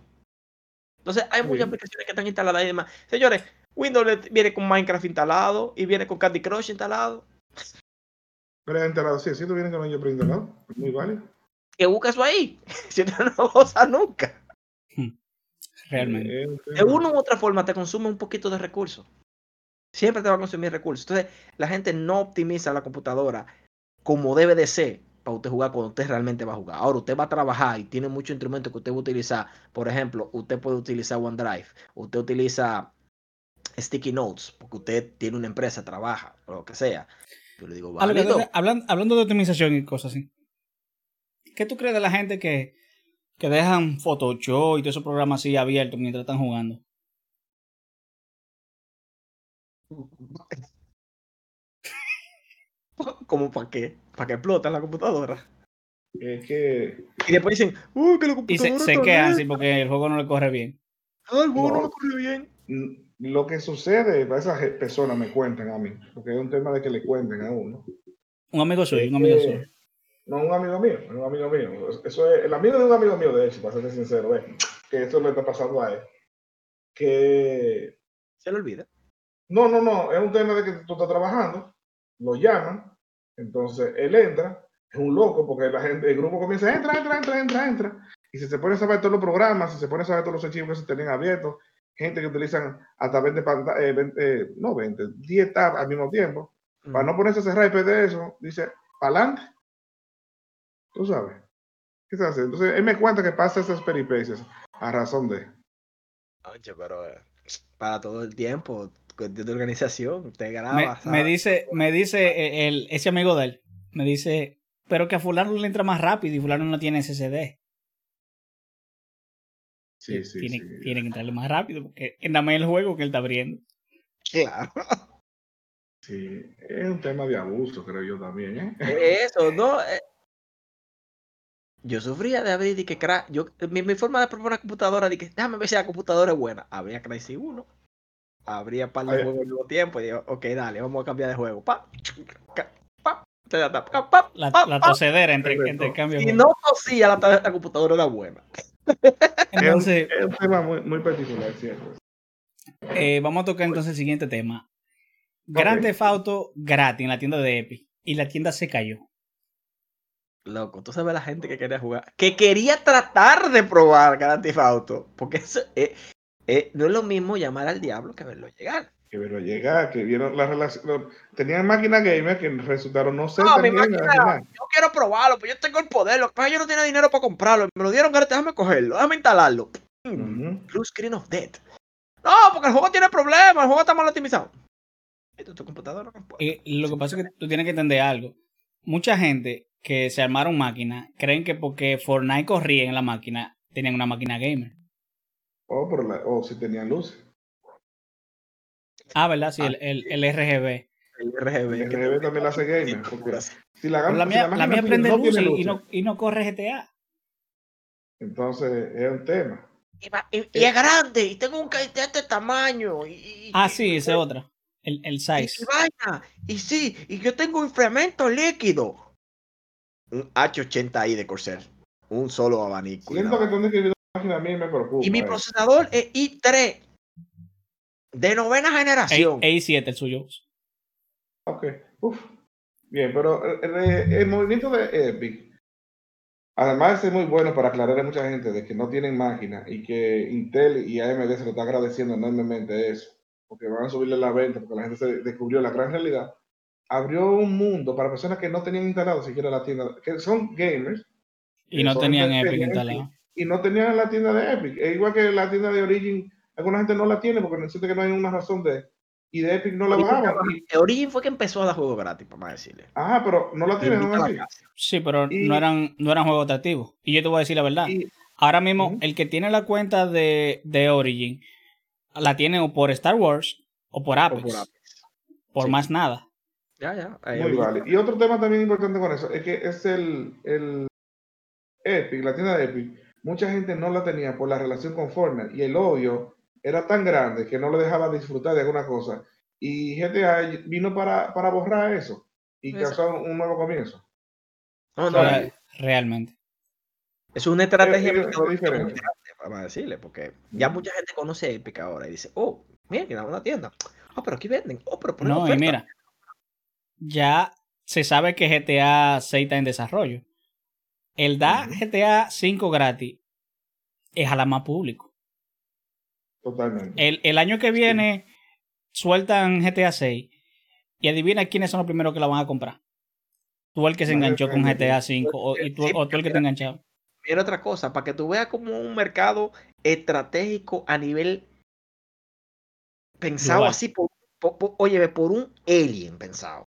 Entonces, hay muchas aplicaciones que están instaladas y demás. Señores, Windows viene con Minecraft instalado y viene con Candy Crush instalado. Preinstalado, sí, sí, tú vienes con ello preinstalado. Muy válido. Que busca eso ahí. Si usted no lo usa nunca. Realmente. De una u otra forma te consume un poquito de recursos. Siempre te va a consumir recursos. Entonces, la gente no optimiza la computadora como debe de ser para usted jugar cuando usted realmente va a jugar. Ahora, usted va a trabajar y tiene muchos instrumentos que usted va a utilizar. Por ejemplo, usted puede utilizar OneDrive, usted utiliza Sticky Notes, porque usted tiene una empresa, trabaja, o lo que sea. Yo le digo, Ah, lo que válido. te- hablan- hablando de optimización y cosas así. ¿Qué tú crees de la gente que, que dejan Photoshop y todos esos programas así abiertos mientras están jugando? ¿Cómo para qué? Para que explote la computadora. Es que Y después dicen, uy, que la Y computadora se, se está quedan así porque el juego no le corre bien. ah, el juego no No. me corre bien. lo que sucede, para esas personas me cuentan a mí, porque es un tema de que le cuenten a uno. Un amigo suyo, Es un amigo que- suyo. No, un amigo mío, es un amigo mío. Eso es el amigo de un amigo mío, de hecho, para ser sincero, es que eso le está pasando a él. Que Se le olvida. no, no, no, es un tema de que tú estás trabajando, lo llaman, entonces él entra, es un loco porque la gente, el grupo comienza, entra, entra, entra, entra, entra, y si se pone a saber todos los programas, si se pone a saber todos los archivos que se tenían abiertos, gente que utilizan hasta 20 pantallas, no 20, 10 tabs al mismo tiempo, para no ponerse a cerrar y perder eso, dice, para adelante. Tú sabes. ¿Qué se hace? Entonces, él me cuenta que pasa esas peripecias a razón de. Oye, pero eh, para todo el tiempo, cuestión de organización, usted graba. Me, dice, me dice eh, el, ese amigo de él, me dice, pero que a fulano le entra más rápido y fulano no tiene SSD. Sí, sí, tiene, sí. tiene que entrarle más rápido porque más el juego que él está abriendo. Claro. Sí, es un tema de abuso, creo yo también, ¿eh? Eso, ¿no? Eh, Yo sufría de abrir y que cra- yo mi, mi forma de probar una computadora de que déjame ver si la computadora es buena. Abría Crysis 1. Abría par de Ay. juegos al mismo tiempo y digo, ok, dale, vamos a cambiar de juego. Pa, pa, pa, La, pa, la pa. tosedera entre, entre cambio. de Si juego. no tosía, la, la computadora era buena. Entonces, Es un tema muy, muy particular, ¿cierto? eh, vamos a tocar entonces el siguiente tema. Grand Ok. Theft Auto gratis en la tienda de Epic y la tienda se cayó. Loco, tú sabes la gente que quería jugar, que quería tratar de probar Grand Theft Auto, porque eso, eh, eh, no es lo mismo llamar al diablo que verlo llegar. Que verlo llegar, que vieron la relación. Tenían máquinas gamer que resultaron no ser No, mi máquina, yo quiero probarlo, pues yo tengo el poder, lo que pasa es que yo no tenía dinero para comprarlo, me lo dieron gratis, déjame cogerlo, déjame instalarlo. Mm, Ujú. Blue Screen of Death. No, porque el juego tiene problemas, el juego está mal optimizado. ¿Y tú, tu computadora no puede? Y lo que pasa es que tú tienes que entender algo. Mucha gente que se armaron máquinas creen que porque Fortnite corría en la máquina, tenían una máquina gamer. O, por la- o si tenían luz. Ah, ¿verdad? Sí, el, el, el RGB. El RGB. El RGB también la hace gamer. Porque si la, Pero la si mía, la mía prende no luz tiene y, y luces, no, y no corre GTA. Entonces, es un tema. Y, va- y- y es grande, y tengo un de este tamaño. Y, y- Ah, sí, esa es otra. El, el size. y vaina. Y sí, y yo tengo un incremento líquido. Un H80i de Corsair. Un solo abanico. y Siento que tú escribiendo la máquina a mí me preocupa. Y mi eh. procesador es i3 de novena A- generación. A7 el suyo. Ok, uf. Bien, pero el, el- el movimiento de Epic, además de ser muy bueno para aclarar a mucha gente de que no tienen máquina y que Intel y AMD se lo está agradeciendo enormemente eso, porque van a subirle la venta, porque la gente se descubrió la gran realidad. Abrió un mundo para personas que no tenían instalado siquiera la tienda, que son gamers. Y no son tenían Epic instalado. Y no tenían la tienda de Epic. Es igual que la tienda de Origin, alguna gente no la tiene porque necesita que no hay una razón de. Y de Epic no la bajaban. Origin fue que empezó a dar juegos gratis, vamos a decirle. ajá, pero no la tienen la casa. Sí, pero Y- no eran, no eran juegos atractivos. Y yo te voy a decir la verdad. Y- Ahora mismo, el que tiene la cuenta de, de Origin, la tiene o por Star Wars o por O Apex. por Por, Apex. Sí. más nada. Ya, ya. ahí Muy válido. Y otro tema también importante con eso es que es el, el Epic, la tienda de Epic. Mucha gente no la tenía por la relación con Fortnite y el odio era tan grande que no le dejaba disfrutar de alguna cosa. Y GTA vino para, para borrar eso y causar un nuevo comienzo. No, no, Realmente. Es una estrategia Es- diferente. vamos a decirle, porque ya mucha gente conoce Epic ahora y dice, oh, mira, que una tienda. Oh, pero aquí venden. Oh, pero ponen No, y mira, ya se sabe que GTA 6 está en desarrollo. El da. GTA 5 gratis es a la más público. Totalmente. El, el año que viene sueltan GTA 6 y adivina quiénes son los primeros que la van a comprar. Tú el que se enganchó con GTA 5 o, y tú, Sí, o tú el que te enganchado. Mira otra cosa, para que tú veas como un mercado estratégico a nivel pensado Global. así, por, por- por- oye, por un alien pensado.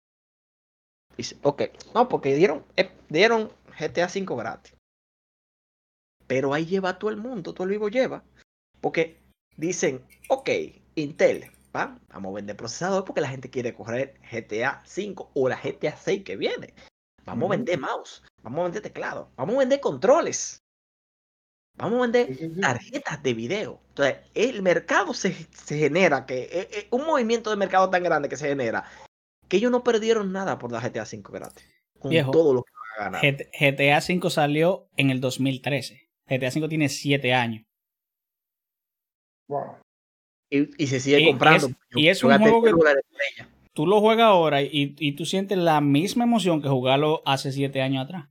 Dice, ok, no, porque dieron, eh, dieron GTA 5 gratis. Pero ahí lleva todo el mundo, todo el vivo lleva. Porque dicen, ok, Intel, ¿va? vamos a vender procesador porque la gente quiere correr GTA 5 o la GTA 6 que viene. Vamos a vender mouse, vamos a vender teclado, vamos a vender controles, vamos a vender tarjetas de video. Entonces, el mercado se, se genera, que eh, eh, un movimiento de mercado tan grande que se genera, que ellos no perdieron nada por dar GTA 5 gratis. Con Viejo, todo lo que van a ganar. GTA 5 salió en el 2013. GTA 5 tiene 7 años. Wow. Y, y se sigue y- y comprando. es- Yo- y es un juego que-. Tú lo juegas ahora y, y tú sientes la misma emoción que jugarlo hace 7 años atrás.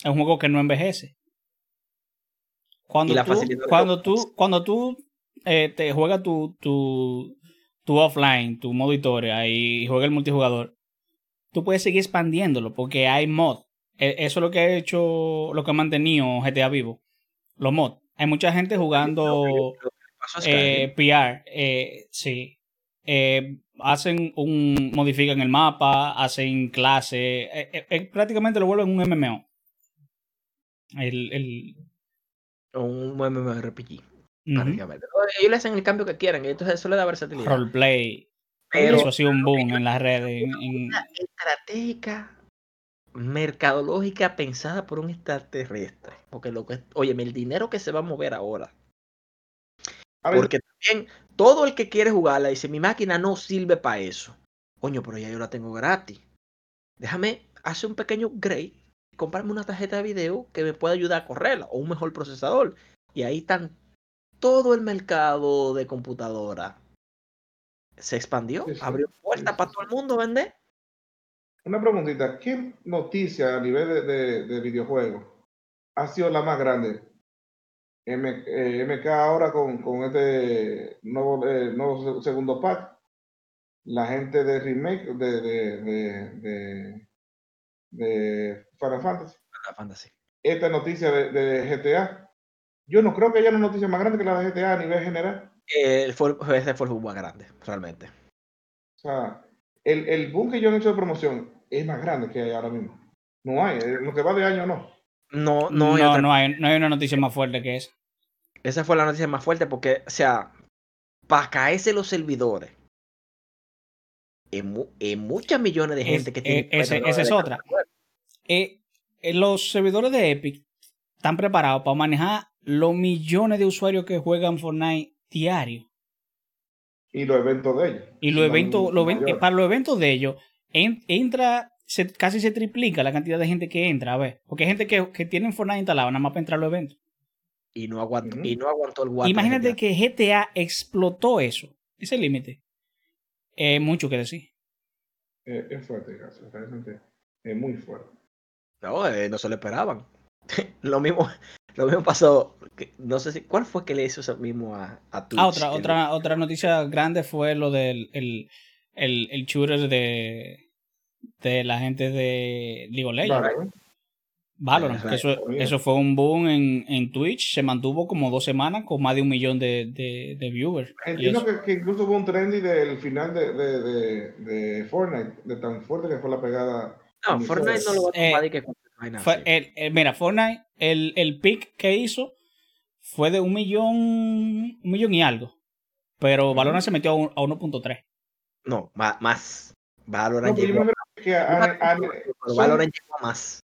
Es un juego que no envejece. Cuando Y la tú, cuando tú, cuando tú eh, te juegas tu, tu, tu offline, tu modo historia y juegas el multijugador, tú puedes seguir expandiéndolo porque hay mod. E- Eso es lo que ha hecho, lo que ha mantenido GTA vivo. Los mods. Hay mucha gente jugando Skyrim, eh, PR, eh, sí. Eh, hacen un. modifican el mapa, hacen clase. eh, prácticamente lo vuelven un MMO. El. el un MMORPG. Prácticamente. Ellos le hacen el cambio que quieran, entonces eso le da versatilidad. roleplay. Pero Eso ha sido un boom en las redes. en- una estratégica mercadológica pensada por un extraterrestre. Porque lo que, óyeme, el dinero que se va a mover ahora. A Porque también todo el que quiere jugarla dice, mi máquina no sirve para eso. Coño, pero ya yo la tengo gratis. Déjame hacer un pequeño upgrade y comprarme una tarjeta de video que me pueda ayudar a correrla o un mejor procesador. Y ahí están todo el mercado de computadora. Se expandió, Sí, sí. abrió puertas Sí, para todo el mundo vender. Una preguntita, ¿qué noticia a nivel de, de, de videojuegos ha sido la más grande? M, eh, MK ahora con, con este nuevo, eh, nuevo se- segundo pack, la gente de remake de, de, de, Final Fantasy, La fantasy. esta noticia de GTA. Yo no creo que haya una noticia más grande que la de GTA a nivel general. Eh, fue, ese fue el juego más grande, realmente. O sea, el, el boom que yo han hecho de promoción es más grande que hay ahora mismo. No hay, eh, lo que va de año no. No, no, No, hay no, otra- hay, no hay una noticia más fuerte que esa. Esa fue la noticia más fuerte porque, o sea, para caerse los servidores. En, mu- en muchas millones de Es- gente que eh, tiene. ese- esa es otra. Eh, eh, los servidores de Epic están preparados para manejar los millones de usuarios que juegan Fortnite diario. Y los eventos de ellos. Y los eventos, los para los eventos de ellos, en- entra, se- casi se triplica la cantidad de gente que entra, a ver. Porque hay gente que, que tienen Fortnite instalado nada más para entrar a los eventos. Y no aguantó, y no aguantó el guante. Imagínate de que GTA explotó eso, ese límite. Es mucho que decir. Eh, es fuerte, caso, es muy fuerte. No, eh, no se lo esperaban. lo mismo, lo mismo pasó. que- no sé si. ¿Cuál fue que le hizo eso mismo a, a Twitch? Ah, otra, Que otra, otra noticia grande fue lo del el, el, el shooter de, de la gente de League of Legends. Valorant. Valorant, que eso, eso fue un boom en, en Twitch, se mantuvo como dos semanas con más de un millón de, de, de viewers. Y Entiendo que, que incluso hubo un trendy del final de, de, de, de Fortnite, de tan fuerte que fue la pegada. No. Fortnite no lo va a Eh, tomar de que con vaina Fue el, el- mira, Fortnite, el, el pick que hizo fue de un millón, un millón y algo. Pero Valorant se metió a, un- a 1.3. No, más. más. Valorant No, llegó a- a- a- pero son- Valorant llegó a más.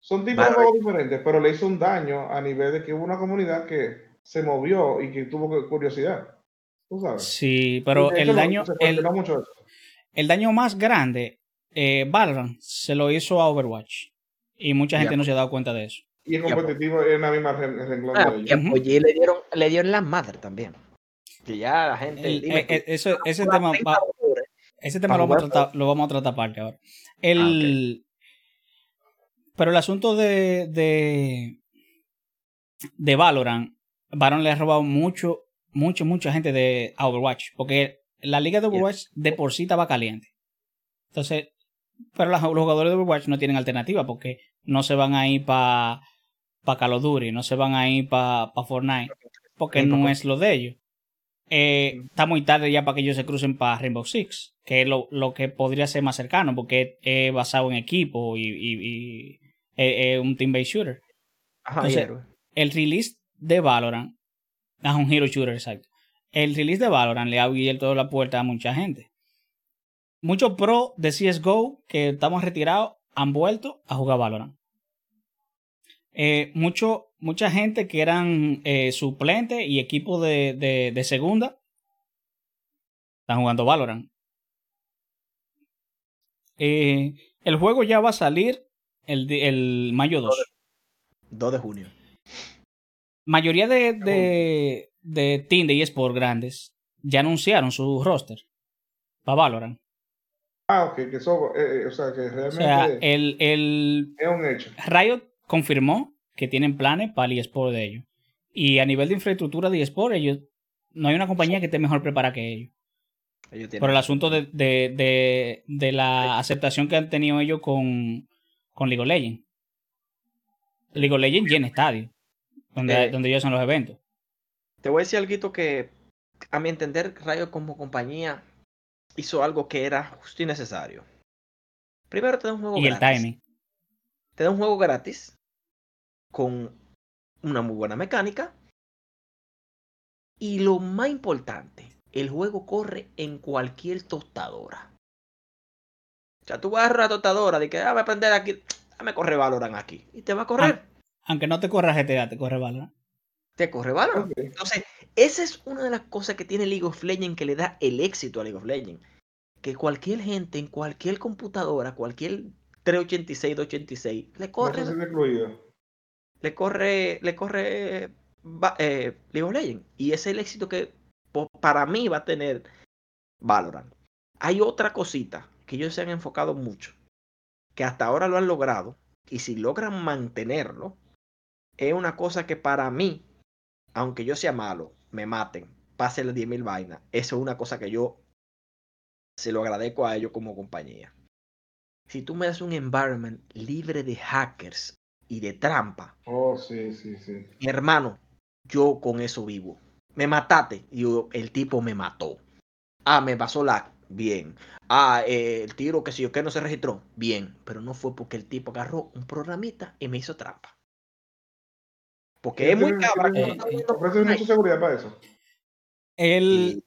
Son tipos de juegos diferentes, pero le hizo un daño a nivel de que hubo una comunidad que se movió y que tuvo cu- curiosidad. ¿Tú sabes? Sí, pero el lo- daño, el, mucho el daño más grande, eh, Valorant se lo hizo a Overwatch. Y mucha gente Ya. no se ha dado cuenta de eso. Y en Ya, competitivo es la misma ren- renglón Ah, de y ellos. a Ujú. PUBG le dieron, le dieron la madre también. Que ya la gente. El- dime eh, eh, eso, ese cobra tema, 30 va- dólares. ese tema lo vamos, a tratar, lo vamos a tratar aparte ahora. El, Pero el asunto de, de, de Valorant, Valorant le ha robado mucho, mucho, mucha gente de Overwatch. Porque la liga de Overwatch de por sí estaba caliente. Entonces, pero los jugadores de Overwatch no tienen alternativa porque no se van a ir para pa Call of Duty, no se van a ir para pa Fortnite, porque no es lo de ellos. Eh, está muy tarde ya para que ellos se crucen para Rainbow Six, que es lo, lo que podría ser más cercano, porque es basado en equipo y, y- y es es un team-based shooter. Ajá, Entonces. El release de Valorant, es un hero shooter, exacto. El release de Valorant le ha abierto la puerta a mucha gente. Muchos pro de CSGO que estamos retirados han vuelto a jugar Valorant. Eh, mucho, mucha gente que eran eh, suplentes y equipo de, de, de segunda están jugando Valorant. Eh, el juego ya va a salir el, mayo 2. 2 de junio. Mayoría de, de, de team de eSport grandes ya anunciaron su roster para Valorant. Ah, ok, que eso, eh, eh, o sea, que O realmente sea, el, el es un hecho. Riot confirmó que tienen planes para el eSport de ellos. Y a nivel de infraestructura de eSport, ellos no hay una compañía que esté mejor preparada que ellos. Ellos tienen- Por el asunto de, de, de, de la aceptación que han tenido ellos con, con League of Legends. League of Legends llena estadio, donde, Eh. donde ellos hacen los eventos. Te voy a decir algo que, a mi entender, Rayo como compañía hizo algo que era justo y necesario. Primero te da un juego Y el gratis. timing. Te da un juego gratis con una muy buena mecánica. Y lo más importante, el juego corre en cualquier tostadora. O sea, tú vas a una tostadora de que ah, voy a aprender aquí, dame corre Valorant aquí. Y te va a correr. Aunque no te corra GTA, te corre Valorant. Te corre Valorant. Ok. Entonces, esa es una de las cosas que tiene League of Legends que le da el éxito a League of Legends. Que cualquier gente en cualquier computadora, cualquier 386, 286, le corre, le corre, le corre eh, League of Legends. Y ese es el éxito que para mí va a tener Valorant. Hay otra cosita que ellos se han enfocado mucho, que hasta ahora lo han logrado, y si logran mantenerlo, es una cosa que para mí, aunque yo sea malo, me maten, pase las 10.000 vainas, eso es una cosa que yo se lo agradezco a ellos como compañía. Si tú me das un environment libre de hackers y de trampa, Oh, sí, sí, sí. mi hermano, yo con eso vivo. Me mataste. Y yo, el tipo me mató. Ah, me pasó la. Bien. Ah, eh, el tiro que si yo que no se registró. Bien. Pero no fue porque el tipo agarró un programita y me hizo trampa. Porque es muy está viendo Ofrecen mucha seguridad para eso. El,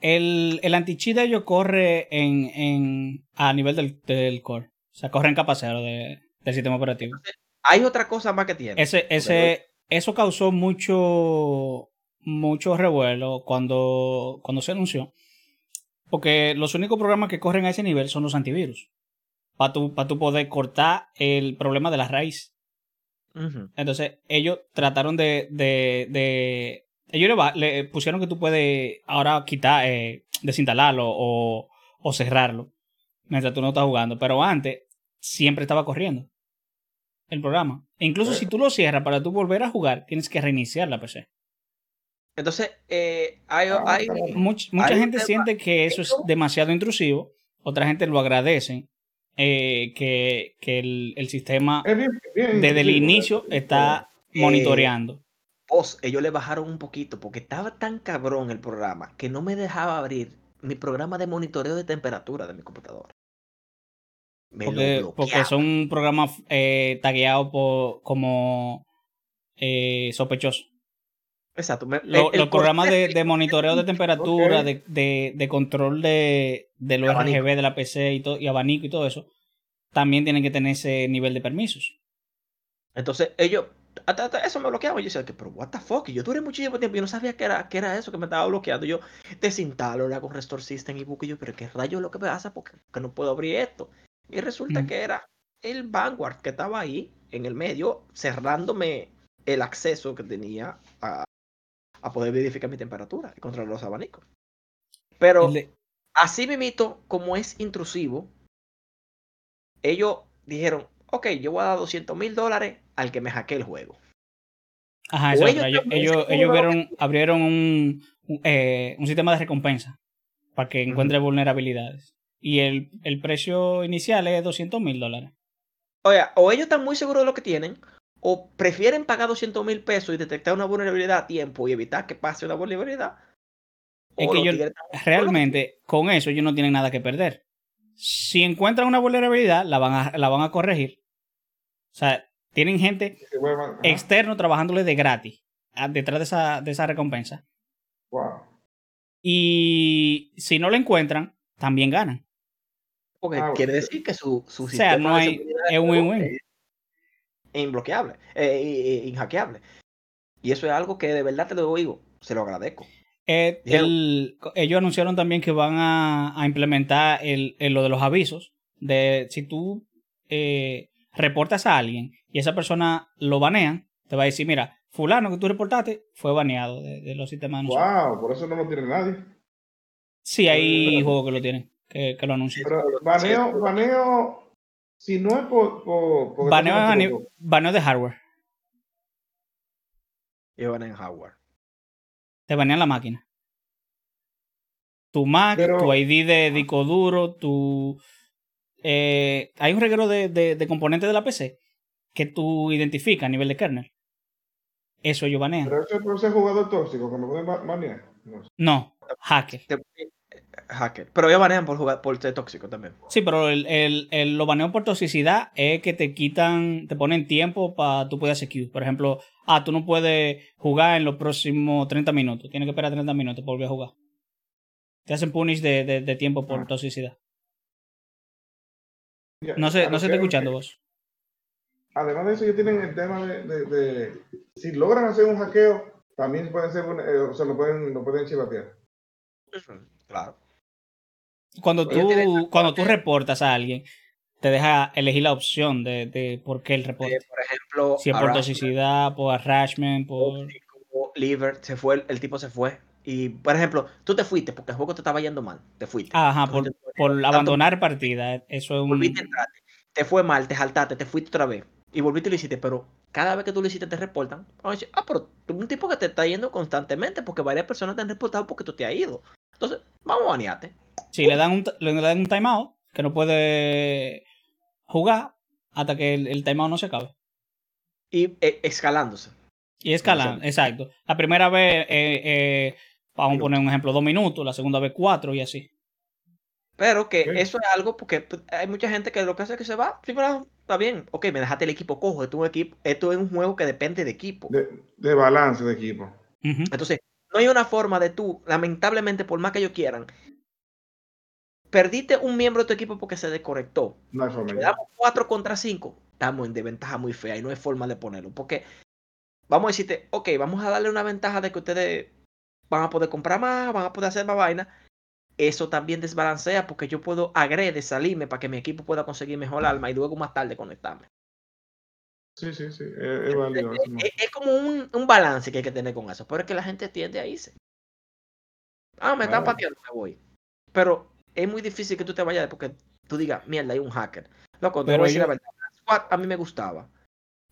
el, el anti-cheat de ellos corre en, en, a nivel del, del core. O sea, corre en capa cero de- del sistema operativo. Hay otra cosa más que tiene. Ese, ese, eso causó mucho, mucho revuelo cuando, cuando se anunció. Porque los únicos programas que corren a ese nivel son los antivirus. Para tu, pa tu poder cortar el problema de la raíz. Entonces, ellos trataron de. de, de- ellos le, pusieron que tú puedes ahora quitar, eh, desinstalarlo o, o cerrarlo mientras tú no estás jugando. Pero antes, siempre estaba corriendo el programa. E incluso si tú lo cierras para tú volver a jugar, tienes que reiniciar la PC. Entonces, eh, hay, Ah, hay- mucha Hay gente siente que eso es demasiado intrusivo. Otra gente lo agradece eh, que, que el, el sistema Es bien- bien desde el inicio está Eh, monitoreando. Ellos le bajaron un poquito porque estaba tan cabrón el programa que no me dejaba abrir mi programa de monitoreo de temperatura de mi computadora. Me Porque, lo porque son programas eh, tagueados por, como eh, sospechosos. Exacto. me- Lo- el- el los programas de, monitoreo de temperatura, de, de- de control de, de los Abanico. RGB de la PC y, todo, y abanico y todo eso, también tienen que tener ese nivel de permisos. Entonces, ellos, hasta, hasta eso me bloqueaban. Y yo decía, que, pero what the fuck, y yo duré muchísimo tiempo y yo no sabía que era, que era eso que me estaba bloqueando. Yo desinstalo, le hago restore system y busco y yo, pero qué rayos es lo que me pasa porque que no puedo abrir esto. Y resulta Mm. que era el Vanguard que estaba ahí en el medio, cerrándome el acceso que tenía a, a poder verificar mi temperatura y controlar los abanicos. Pero así mismito, como es intrusivo, ellos dijeron, ok, yo voy a dar 200 mil dólares al que me hackee el juego. Ajá, eso ellos. Ellos, vieron- abrieron un, un, eh, un sistema de recompensa para que encuentre vulnerabilidades. Y el, el precio inicial es 200 mil dólares. Oye, o ellos están muy seguros de lo que tienen, o prefieren pagar 200 mil pesos y detectar una vulnerabilidad a tiempo y evitar que pase una vulnerabilidad. Es que yo- Realmente, con eso ellos no tienen nada que perder. Si encuentran una vulnerabilidad, la van a, la van a corregir. O sea, tienen gente ajá. externo trabajándole de gratis detrás de esa, de esa recompensa. Wow. Y si no la encuentran, también ganan. Porque Ah, quiere bueno. decir que su, su O sea, sistema no hay- es win-win. Es imbloqueable, eh, inhackeable. Y eso es algo que de verdad te lo digo, se lo agradezco. Eh, el- ellos anunciaron también que van a, a implementar el, el- lo de los avisos. De si tú eh, reportas a alguien y esa persona lo banean, te va a decir, mira, fulano que tú reportaste fue baneado de, de los sistemas de. Wow, por eso no lo tiene nadie. Sí, hay Pero- juegos que lo tienen, que, que lo anuncian. Pero baneo, baneo, si no es por... por porque Baneo, de hardware. Y van en Howard. Te banean la máquina. Tu Mac, Pero- tu ID de disco duro, tu... eh, hay un reguero de, de, de componentes de la PC que tú identificas a nivel de kernel. Eso ellos banean. Pero eso es por ser jugador tóxico, que me pueden ba- banear. No sé. No, hacker. Te- hacker. Pero ellos banean por jugar por ser tóxico también. Sí, pero el, el, el- lo baneo por toxicidad es que te quitan, te ponen tiempo para tú puedas hacer queue. Por ejemplo, ah, tú no puedes jugar en los próximos 30 minutos. Tienes que esperar 30 minutos para volver a jugar. Te hacen punish de, de, de tiempo por Ah. toxicidad. Ya, No sé, no se está escuchando que- vos. Además de eso, ellos tienen el tema de, de- de- si logran hacer un hackeo, también pueden ser, un- eh, o sea, lo pueden, lo pueden chivatear. Claro. Cuando Ellos tú, cuando tú reportas a alguien, te deja elegir la opción de, de por qué el Eh, reporte. por ejemplo, Si es por toxicidad, por harassment, por... liver, se fue, el, el tipo se fue. Y, por ejemplo, tú te fuiste porque el juego te estaba yendo mal. Te fuiste. Ajá, por, por abandonar partida. Eso es un... Volviste a entrar, te fue mal, te saltaste, te fuiste otra vez. Y volviste y lo hiciste, pero cada vez que tú lo hiciste te reportan. Vamos a decir, ah, pero tú un tipo que te está yendo constantemente porque varias personas te han reportado porque tú te has ido. Entonces, vamos a banearte. Si le dan un, le dan un timeout, que no puede jugar hasta que el, el timeout no se acabe. Y eh, escalándose. Y escalan, exacto. La primera vez, eh, eh, vamos a poner un ejemplo, dos minutos, la segunda vez cuatro y así. Pero que eso es algo porque pues, hay mucha gente que lo que hace es que se va. Sí, pero está bien. Ok, me dejaste el equipo cojo. Esto es un, equipo, esto es un juego que depende de equipo. De, de balance de equipo. Entonces, no hay una forma de tú, lamentablemente, por más que ellos quieran, perdiste un miembro de tu equipo porque se desconectó. No hay forma. Quedamos 4 contra 5. Estamos en desventaja muy fea y no hay forma de ponerlo. Porque vamos a decirte, ok, vamos a darle una ventaja de que ustedes van a poder comprar más, van a poder hacer más vaina. Eso también desbalancea porque yo puedo agrede, salirme para que mi equipo pueda conseguir mejor arma y luego más tarde conectarme. Sí, sí, sí. Es, es válido. Es, es- es como un, un balance que hay que tener con eso. Pero es que la gente tiende a irse. Ah, me están pateando, me voy. Pero es muy difícil que tú te vayas porque tú digas, mierda, hay un hacker. Loco, te Pero voy a decir la verdad. Black Squad a mí me gustaba.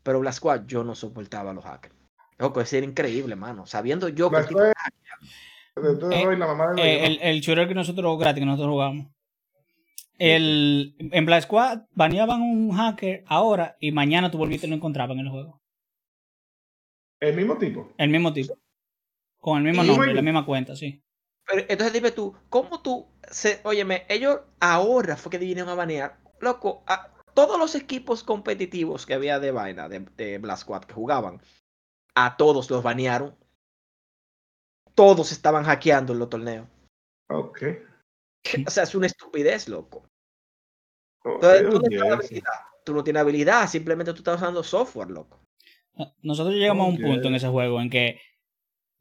Pero Black Squad yo no soportaba a los hackers. Loco, ese era increíble, mano. Sabiendo yo que el Black Squad- Eh, Eh, el, el shooter que nosotros, gratis, que nosotros jugamos. El, en Black Squad baneaban un hacker ahora y mañana tú volviste y lo encontraban en el juego. ¿El mismo tipo? El mismo tipo. Con el mismo Y nombre, la misma cuenta, sí. Pero entonces dime tú, ¿cómo tú, se, óyeme, ellos ahora fue que vinieron a banear, loco, a todos los equipos competitivos que había de vaina, de, de Blast Squad que jugaban, a todos los banearon. Todos estaban hackeando en los torneos. Ok. O sea, es una estupidez, loco. Oh, Entonces, oh, tú no tienes habilidad. Tú no tienes habilidad, simplemente tú estás usando software, loco. Nosotros llegamos a un punto en ese juego en que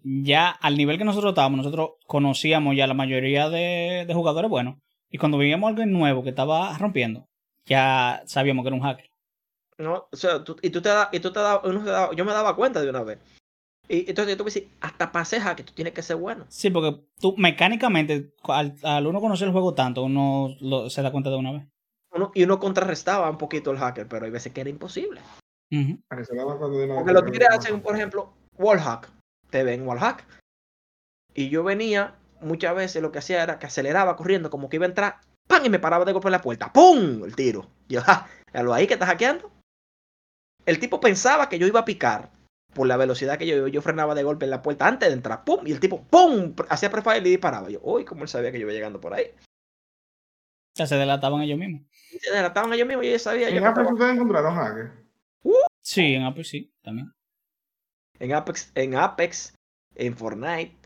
ya al nivel que nosotros estábamos, nosotros conocíamos ya la mayoría de, de jugadores buenos. Y cuando veíamos alguien nuevo que estaba rompiendo, ya sabíamos que era un hacker. ¿no? O sea, tú- y tú te das, y tú te das, uno se da- yo me daba cuenta de una vez. Y entonces tú me dices, hasta para ser hacker tú tienes que ser bueno. Sí, porque tú mecánicamente, al, al uno conocer el juego tanto, uno lo- se da cuenta de una vez. Uno- y uno contrarrestaba un poquito el hacker, pero hay veces que era imposible. Porque los tigres hacen, por ejemplo, wallhack. Te ven wallhack. Y yo venía, muchas veces lo que hacía era que aceleraba corriendo, como que iba a entrar, ¡pam! Y me paraba de golpe en la puerta. ¡Pum! El tiro. Y yo, ¡ja! ¿A lo ahí que está hackeando? El tipo pensaba que yo iba a picar por la velocidad que yo iba. Yo frenaba de golpe en la puerta antes de entrar. ¡Pum! Y el tipo, ¡pum! Hacía prefire y disparaba. Yo, uy, ¿cómo él sabía que yo iba llegando por ahí? O sea, se delataban ellos mismos. Se delataban ellos mismos y yo ya sabía. Yo En que Apex estaba- ustedes encontraron hackers. Sí, en Apple sí, también. en Apex, en Apex, en Fortnite.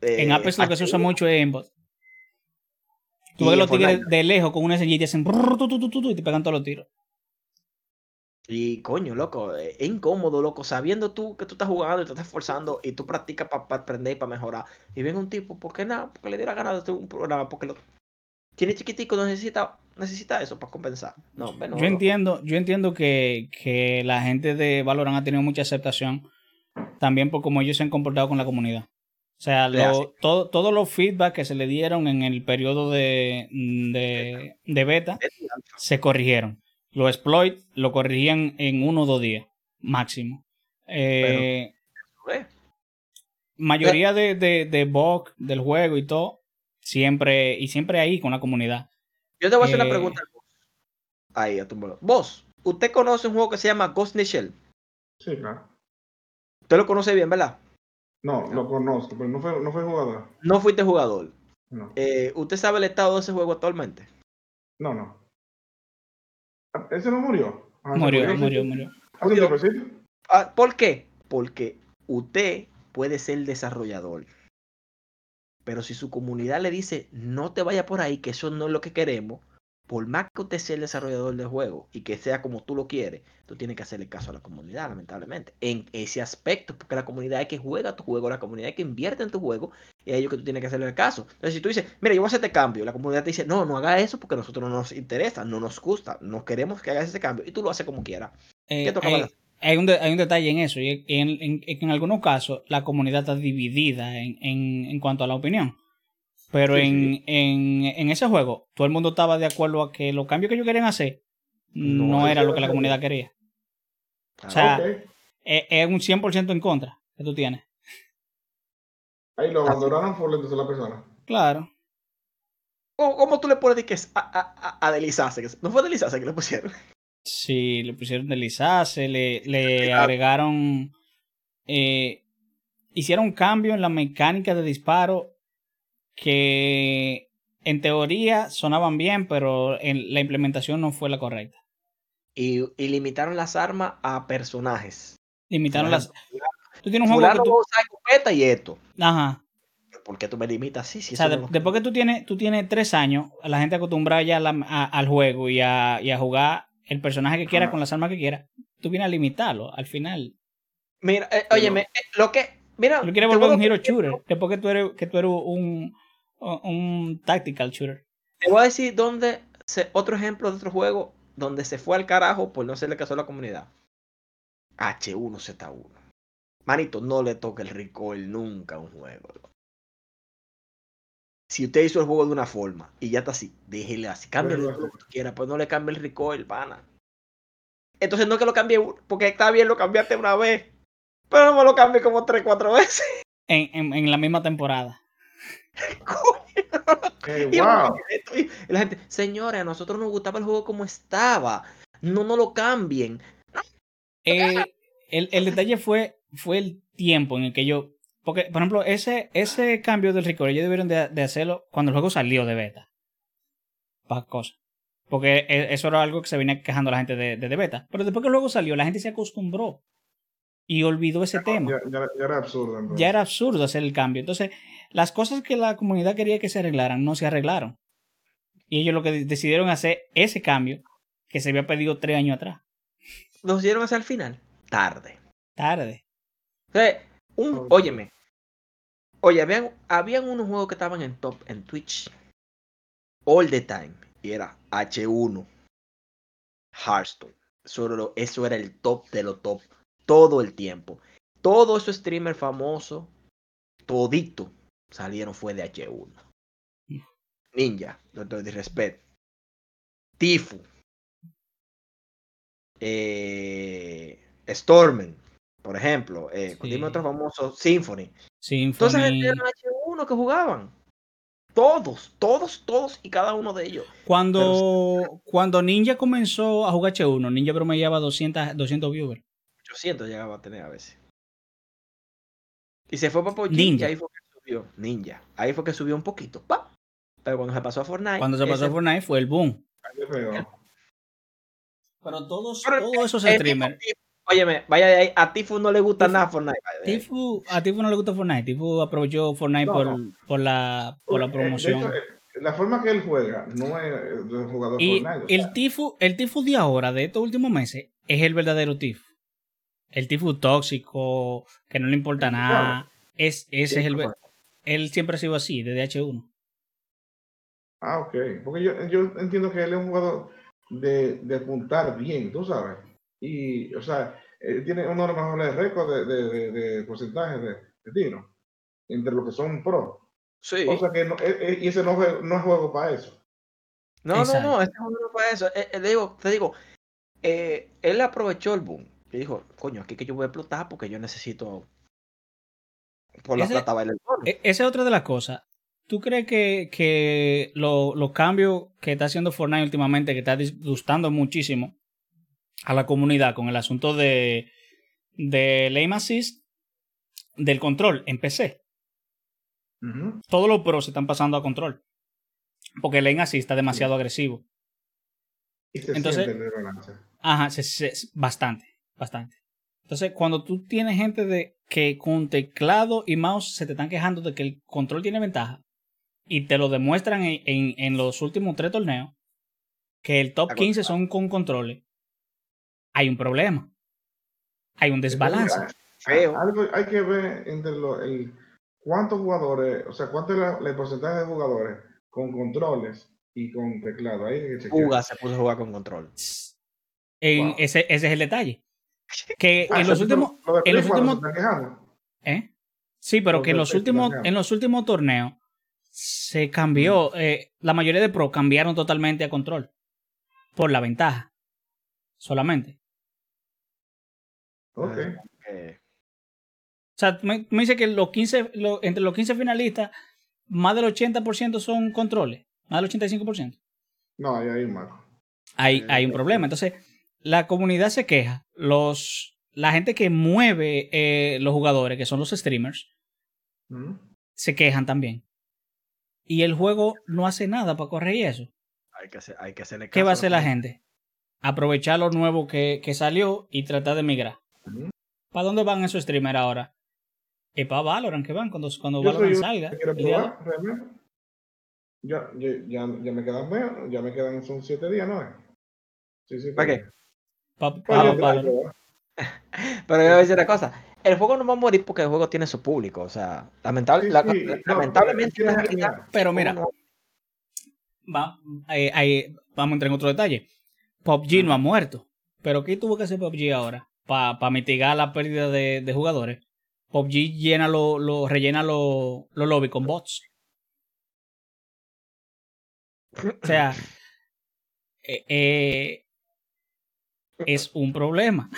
En eh, Apex lo que se usa H1, mucho es aimbot. Tú ves en los tigres de lejos con una SG y te hacen brrr, tu, tu, tu, tu, tu, y te pegan todos los tiros. Y coño, loco, eh, es incómodo, loco, sabiendo tú que tú estás jugando y te estás esforzando y tú practicas para aprender y para mejorar. Y viene un tipo, ¿por qué nada? Porque le dio la gana de hacer un programa, porque lo tiene chiquitico, no necesita, necesita eso para compensar. No, Yo entiendo, yo entiendo que, que la gente de Valorant ha tenido mucha aceptación también por cómo ellos se han comportado con la comunidad. O sea, Es lo- todo, todos los feedback que se le dieron en el periodo de, de, de beta se corrigieron. Los exploits lo corrigían en uno o dos días, máximo. Eh, Eh, mayoría de, de, de bugs del juego y todo, siempre, y siempre ahí con la comunidad. Yo te voy a hacer Eh, una pregunta. Ahí, a tu. Vos, ¿usted conoce un juego que se llama Ghost in the Shell? Sí, claro. Usted lo conoce bien, ¿verdad? No, lo conozco, pero no fue, no fue jugador. No fuiste jugador. No, Eh, ¿Usted sabe el estado de ese juego actualmente? no, no. ¿Ese no murió? Ah, Murió, murió, murió. Un tiempecito. Ah, ¿Por qué? Porque usted puede ser desarrollador. Pero si su comunidad le dice, no te vaya por ahí, que eso no es lo que queremos, por más que usted sea el desarrollador del juego y que sea como tú lo quieres, tú tienes que hacerle caso a la comunidad, lamentablemente. En ese aspecto, porque la comunidad es que juega tu juego, la comunidad es que invierte en tu juego, y a ellos que tú tienes que hacerle caso. Entonces, si tú dices, mira, yo voy a hacer este cambio, la comunidad te dice, no, no haga eso porque a nosotros no nos interesa, no nos gusta, no queremos que hagas ese cambio, y tú lo haces como quieras. Eh, ¿Qué hay un de- hay un detalle en eso, y es que en, en- en- en algunos casos la comunidad está dividida en, en- en cuanto a la opinión. Pero Sí, en, sí. En, en ese juego, todo el mundo estaba de acuerdo a que los cambios que ellos querían hacer no, No, era lo que la comunidad quería. Ah, O sea. Es, es un 100% en contra que tú tienes. Ahí lo abandonaron por entonces la persona. Claro. ¿Cómo, cómo tú le puedes decir que es a, a, a, a deslizarse? Que No fue deslizarse que le pusieron. Sí, le pusieron deslizarse, le, le agregaron. eh, hicieron un cambio en la mecánica de disparo que en teoría sonaban bien, pero en la implementación no fue la correcta. Y, y limitaron las armas a personajes. Limitaron las. Tú tienes un juego que tú. escopeta y esto. Ajá. ¿Por qué tú me limitas así? Si O sea, de- no después que tú tienes, tú tienes tres años, la gente acostumbrada ya a la- a- al juego y a, y a jugar el personaje que quiera Ajá. con las armas que quiera, tú vienes a limitarlo al final. Mira, eh, óyeme, eh, lo que. Mira, Tú quieres volver un hero shooter, después que tú eres, que tú eres un, un tactical shooter. Te voy a decir dónde. Se, otro ejemplo de otro juego donde se fue al carajo por no hacerle caso a la comunidad. H1Z1. Manito, no le toque el recoil nunca a un juego. Si usted hizo el juego de una forma y ya está así, déjele así. Cámbiale lo que tú quieras, pues no le cambie el recoil, pana. Entonces no es que lo cambie, porque está bien, lo cambiaste una vez. Pero no me lo cambie como tres, cuatro veces. En, en, en la misma temporada. Eh, Y wow. y la gente, señores, a nosotros nos gustaba el juego como estaba. No nos lo cambien. Eh, el, el detalle fue, fue el tiempo en el que yo. Porque, por ejemplo, ese, ese cambio del record, ellos debieron de, de hacerlo cuando el juego salió de beta. Para cosas. Porque e- eso era algo que se venía quejando la gente de, de, de beta. Pero después que el juego salió, la gente se acostumbró. Y olvidó ese tema. Ya, ya- ya era absurdo. entonces. Ya era absurdo hacer el cambio. Entonces, las cosas que la comunidad quería que se arreglaran no se arreglaron. Y ellos lo que decidieron hacer ese cambio que se había pedido tres años atrás. Nos dieron hacia el final. Tarde. Tarde. O sea, un, óyeme. Oye, habían, habían unos juegos que estaban en top en Twitch. All the time. Y era H1. Hearthstone. Eso era, lo- eso era el top de los top. Todo el tiempo. Todos esos streamers famosos. Todito. Salieron fue de H1. Ninja. Doctor Disrespect. Tifu. Eh, Stormen. Por ejemplo. Eh, Sí. Dime otro famoso. Symphony. Symphony. Entonces eran H1 que jugaban. Todos, todos, todos y cada uno de ellos. Cuando, cuando Ninja comenzó a jugar H1, Ninja promediaba 200, 200 viewers. 800 llegaba a tener a veces. Y se fue para PUBG Ninja. y ahí fue que subió. Ninja. Ahí fue que subió un poquito. ¡pa! Pero cuando se pasó a Fortnite. Cuando se pasó a Fortnite fue el boom. Pero todos, Pero todos esos el streamers. Óyeme, vaya de ahí. A Tifu no le gusta Tifu- nada Fortnite. Tifu, a Tifu no le gusta Fortnite. Tifu aprovechó Fortnite No, por, no. por la, por la Eh, de promoción. hecho, eh, la forma que él juega no es de un jugador Y Fortnite. el sea, Tifu, el Tifu de ahora, de estos últimos meses, es el verdadero Tifu. El Tifu tóxico, que no le importa nada. Es, ese es el. Él siempre ha sido así, desde H1. Ah, ok. Porque yo, yo entiendo que él es un jugador de, de apuntar bien, tú sabes. Y, o sea, él tiene uno de los mejores récords de, de, de, de porcentaje de, de tiro entre los que son pro. Sí. O sea que no, eh, eh, y ese no, no es juego para eso. No, no, Exacto. no, este juego no fue eso. Eh, eh, digo, te digo, eh, él aprovechó el boom. Y dijo, coño, aquí que yo voy a explotar porque yo necesito por la Ese- plata bailar. E- Esa es otra de las cosas. ¿Tú crees que, que lo- los cambios que está haciendo Fortnite últimamente, que está disgustando muchísimo a la comunidad con el asunto de, de aim assist, del control en PC? Todos los pros se están pasando a control. Porque el aim assist está demasiado agresivo. Y se Entonces- siente. Ajá, se- se- bastante, bastante. Entonces, cuando tú tienes gente de que con teclado y mouse se te están quejando de que el control tiene ventaja y te lo demuestran en, en- en los últimos tres torneos, que el top Está 15 son con controles, hay un problema. Hay un desbalance. Feo. Algo hay que ver entre los el, cuántos jugadores, o sea, cuánto es la- el porcentaje de jugadores con controles y con teclado. Ahí hay que se puso a jugar con control. En Wow. ese, ese es el detalle. Que Ah, en los últimos, lo en los últimos-. ¿Eh? Sí, pero que en los últimos, en los últimos torneos se cambió. eh, la mayoría de pro cambiaron totalmente a control. Por la ventaja. Solamente. Ok. Eh, O sea, me, me dice que los 15, lo- entre los 15 finalistas, más del 80% son controles. Más del 85%. No, ahí hay un marco. Hay, Eh, hay un problema. Entonces, la comunidad se queja. Los, la gente que mueve eh, los jugadores, que son los streamers, Ujú. se quejan también. Y el juego no hace nada para corregir eso. hay, que hacer, hay que hacerle ¿Qué va a caso hacer la gente? Aprovechar lo nuevo que, que salió y tratar de migrar. ¿Para dónde van esos streamers ahora? Es para Valorant que van cuando, cuando Yo Valorant salga. que probar, realmente. Ya, ya, ya, ya me quedan menos, ya me quedan, son siete días, ¿no? Sí, sí. ¿Para qué? Pa- pa- Valorant. Pero yo voy a decir una cosa. El juego no va a morir porque el juego tiene su público. O sea, lamentable, Sí, la- sí, la- no, lamentablemente. pero mira, va- eh, eh, vamos a entrar en otro detalle. PUBG no ha muerto. Pero ¿qué tuvo que hacer PUBG ahora? Para mitigar la pérdida de, de jugadores. PUBG llena lo, lo- rellena los lo lobbies con bots. O sea, eh, eh, es un problema.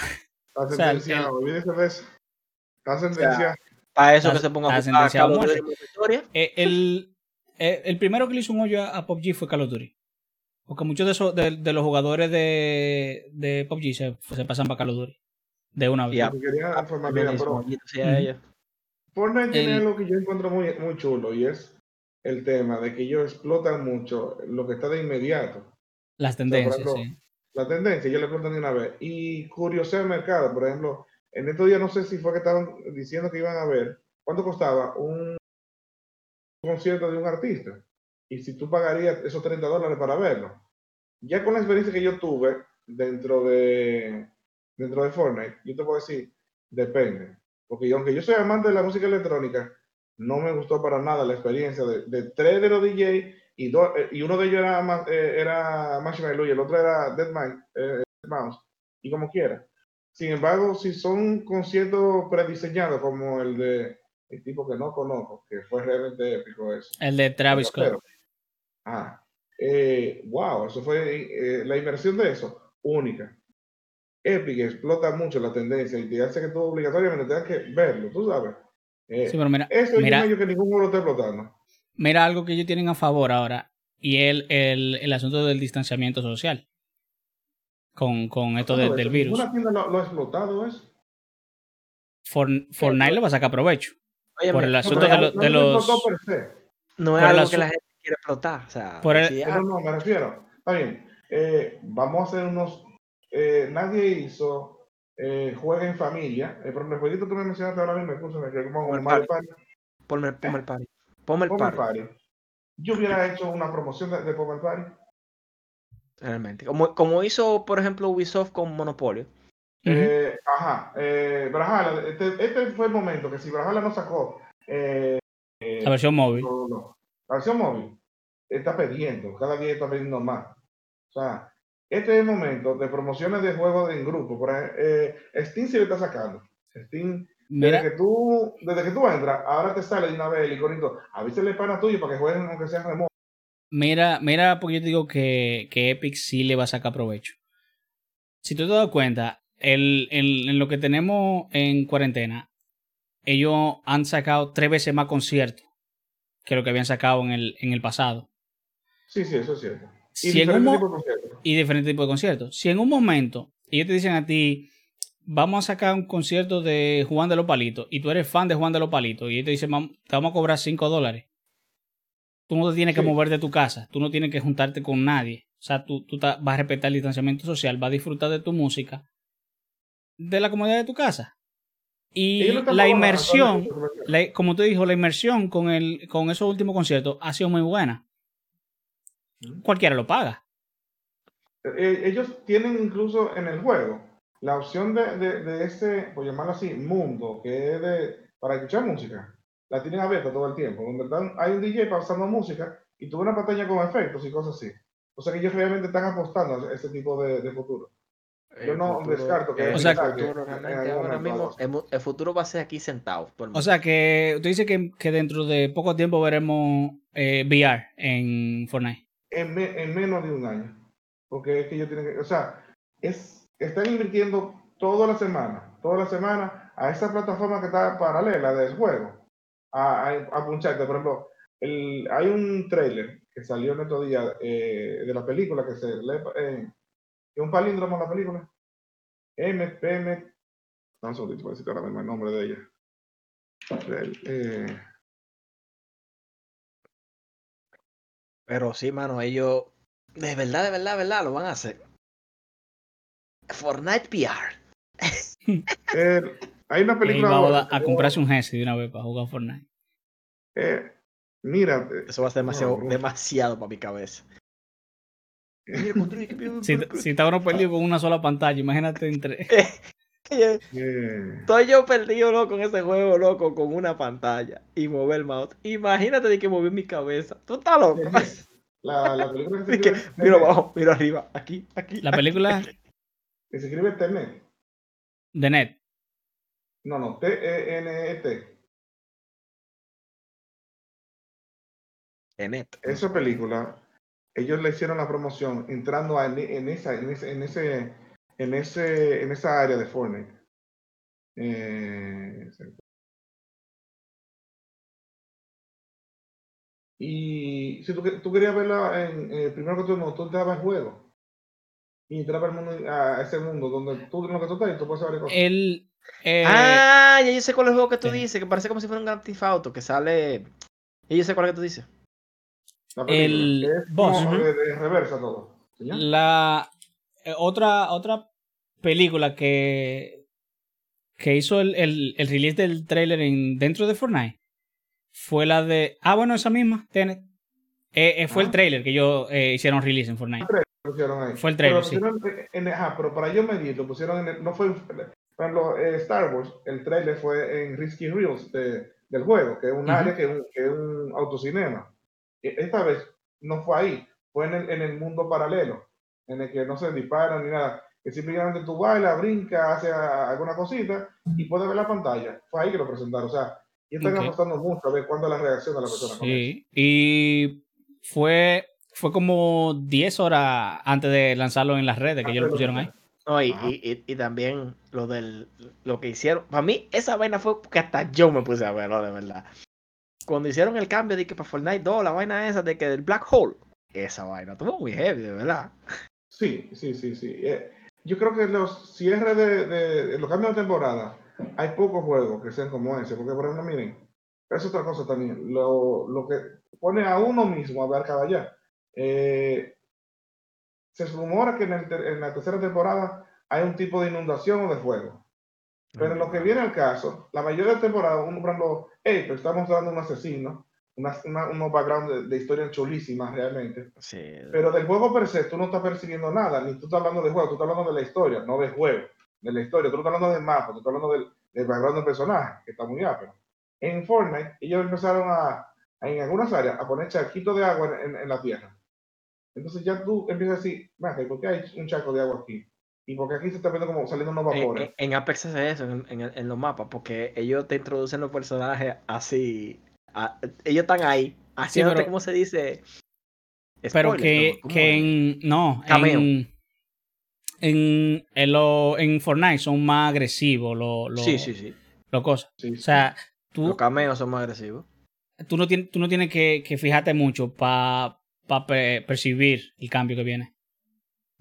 Está sea, sentenciado, el- olvídese de eso. Está sentenciado. Para eso Está- que se ponga a sentenciado a muerte. Eh, el, eh, el primero que le hizo un hoyo a, PUBG fue Call of Duty. Porque muchos de, esos, de, los jugadores de, de PUBG se, se pasan para Call of Duty. De una vez. Yeah. Quería ah, Fortnite tiene algo que yo encuentro muy, muy chulo y es el tema de que ellos explotan mucho lo que está de inmediato. Las tendencias, sí. La tendencia, yo le explotan de una vez. Y curiosidad el mercado, por ejemplo, en estos días no sé si fue que estaban diciendo que iban a ver cuánto costaba un concierto de un artista y si tú pagarías esos 30 dólares para verlo. Ya con la experiencia que yo tuve dentro de dentro de Fortnite, yo te puedo decir, depende. Porque aunque yo soy amante de la música electrónica, no me gustó para nada la experiencia de, tres de los DJ y, dos, eh, y uno de ellos era, eh, era Marshmallow y el otro era Dead, eh, Mouse, y como quiera. Sin embargo, si son conciertos prediseñados como el de el tipo que no conozco, que fue realmente épico eso. El de Travis Scott. Ah, wow, eso fue la inversión de eso, única. Epic explota mucho la tendencia y te hace que tú obligatoriamente tengas que verlo, tú sabes. Eh, sí, pero mira, eso es mira, que ningún juego está explotando. Mira algo que ellos tienen a favor ahora y el, el, el asunto del distanciamiento social con, con esto del virus. ¿Una tienda lo, ha explotado eso? Fortnite le va a sacar provecho. por el asunto de, los. No es algo que la gente quiere explotar. O sea, por el, no, no, me refiero. Está bien. Eh, vamos a hacer unos eh, nadie hizo eh, Juega en Familia. Eh, por el jueguito que me mencionaste ahora mismo, me que como el Mario Party. Ponme, el party. Ponme el party. Yo hubiera hecho una promoción de, de Ponme el party. Realmente. Como, como hizo, por ejemplo, Ubisoft con Monopolio. eh, ajá. Eh, este, este, fue el momento que si Brawlhalla no sacó eh, la versión móvil. La versión móvil está perdiendo, cada día está perdiendo más. O sea, este es el momento de promociones de juegos en grupo. Por ejemplo, eh, Steam se le está sacando. Steam, desde que, tú, desde que tú entras, ahora te sale de una vez el iconito. Avísale pana tuyo para que jueguen aunque sea remoto. Mira, mira, porque yo te digo que, que Epic sí le va a sacar provecho. Si tú te das cuenta, el, en lo que tenemos en cuarentena, ellos han sacado tres veces más conciertos que lo que habían sacado en el, en el pasado. Sí, sí, eso es cierto. Diferentes, tipos de y diferentes tipos de conciertos. Si en un momento ellos te dicen a ti, vamos a sacar un concierto de Juan de los Palitos, y tú eres fan de Juan de los Palitos, y ellos te dicen, te vamos a cobrar 5 dólares. Tú no te tienes que mover de tu casa, tú no tienes que juntarte con nadie. O sea, tú, tú vas a respetar el distanciamiento social, vas a disfrutar de tu música, de la comodidad de tu casa. Y la inmersión, como te dijo, la inmersión con, el, con esos últimos conciertos ha sido muy buena cualquiera lo paga. Eh, ellos tienen incluso en el juego la opción de, de, ese, por llamarlo así, mundo, que es de, para escuchar música. La tienen abierta todo el tiempo. Donde hay un DJ pasando música y tuve una pantalla con efectos y cosas así. O sea que ellos realmente están apostando a ese tipo de, futuro. Yo no descarto que, o sea, ahora mismo el, futuro va a ser aquí sentado. O sea que tú dices que, que, dentro de poco tiempo veremos eh, VR en Fortnite en, en, menos de un año. Porque es que ellos tienen que, o sea, es, están invirtiendo toda la semana, toda la semana a esa plataforma que está paralela del juego, a, a, puncharte. Por ejemplo, el, hay un trailer que salió en estos días eh, de la película que se lee, eh, un palíndromo la película. MPM, no un segundito para decir ahora mismo el nombre de ella. Eh, Pero sí, mano, ellos de verdad, de verdad, de verdad lo van a hacer. Fortnite PR. Eh, hay una película. va a, comprarse un GS de una vez para jugar Fortnite. Eh, mira. Eso va a ser demasiado, demasiado para mi cabeza. si, si está uno perdido con una sola pantalla, imagínate entre. Estoy yo perdido, loco, en ese juego, loco, con una pantalla y mover el mouse. Imagínate de que moví mi cabeza. Tú estás loco. La, la película que se Miro abajo, miro arriba, aquí, aquí. La película. Que se escribe Tenet. De Net. No, no, T-E-N-E-T. Tenet. Esa película, ellos le hicieron la promoción entrando en, esa, en ese, en ese en, ese, en esa área de Fortnite. Eh, Y si tú, tú querías verla en, eh, primero que todo, tú entrabas al juego. Y entrabas al mundo, a ese mundo donde tú, en lo que tú estás, tú puedes saber cosas. El, eh, ah, ya yo sé cuál es el juego que tú sí. dices, que parece como si fuera un Grand Theft Auto, que sale... Y yo sé cuál es que tú dices. la película, el es boss. como de, de reversa todo. ¿sí ya? La eh, otra, otra película que, que hizo el, el, el release del trailer en, dentro de Fortnite fue la de. Ah, bueno, esa misma, Tenet. Eh, eh, fue el Ajá. trailer que ellos eh, hicieron release en Fortnite. Ahí. Fue el trailer, pusieron en- en- ajá, pero para yo medir, lo pusieron en el, no fue, ejemplo, eh, Star Wars, el trailer fue en Risky Reels de- del juego, que es un Ujú. área que es un, que es un autocinema. E- Esta vez no fue ahí, fue en el, en el mundo paralelo, en el que no se disparan ni nada, que simplemente tú bailas, brincas, haces alguna cosita y puedes ver la pantalla. Fue ahí que lo presentaron, o sea, y están Ok. apostando mucho a ver cuándo es la reacción de la persona. con eso. Sí. Y fue, fue como 10 horas antes de lanzarlo en las redes que ellos lo pusieron ahí. No, y, Ajá. y, y- y también lo del lo que hicieron. Para mí, esa vaina fue porque hasta yo me puse a verlo, de verdad. Cuando hicieron el cambio de que para Fortnite 2, la vaina esa de que del Black Hole, esa vaina estuvo muy heavy, de verdad. Sí, sí, sí, sí. Eh, yo creo que los cierres de, de- de los cambios de temporada, hay pocos juegos que sean como ese, porque por ejemplo, miren, es otra cosa también, lo, lo que pone a uno mismo a ver cada allá. Eh, se rumora que en, el en la tercera temporada hay un tipo de inundación o de fuego. Pero en lo que viene al caso, la mayoría de temporadas, uno por ejemplo, hey, pero estamos dando un asesino, una, una- unos background de, de historias chulísimas realmente. Sí. Pero del juego per se, tú no estás percibiendo nada, ni tú estás hablando de juego, tú estás hablando de la historia, no del juego, de la historia. Tú no estás hablando del mapa, tú estás hablando del, del background del personaje, que está muy ápero. En Fortnite, ellos empezaron a, a, en algunas áreas, a poner charquitos de agua en, en- en la tierra. Entonces ya tú empiezas a decir, "Ven acá, ¿por qué hay un charco de agua aquí? Y porque aquí se está viendo como saliendo unos vapores. en- en Apex hace eso, en, en- en los mapas, porque ellos te introducen los personajes así. a- ellos están ahí, haciéndote, pero- ¿cómo se dice? Pero Spoiler, que, ¿no? ¿Cómo que es? en. No, Cameo. en. En, en, lo- en Fortnite son más agresivos los los Sí, sí, sí. los cosas. Sí, O sea, tú, Los cameos son más agresivos. tú no tienes, tú no tienes que, que fijarte mucho para percibir el cambio que viene.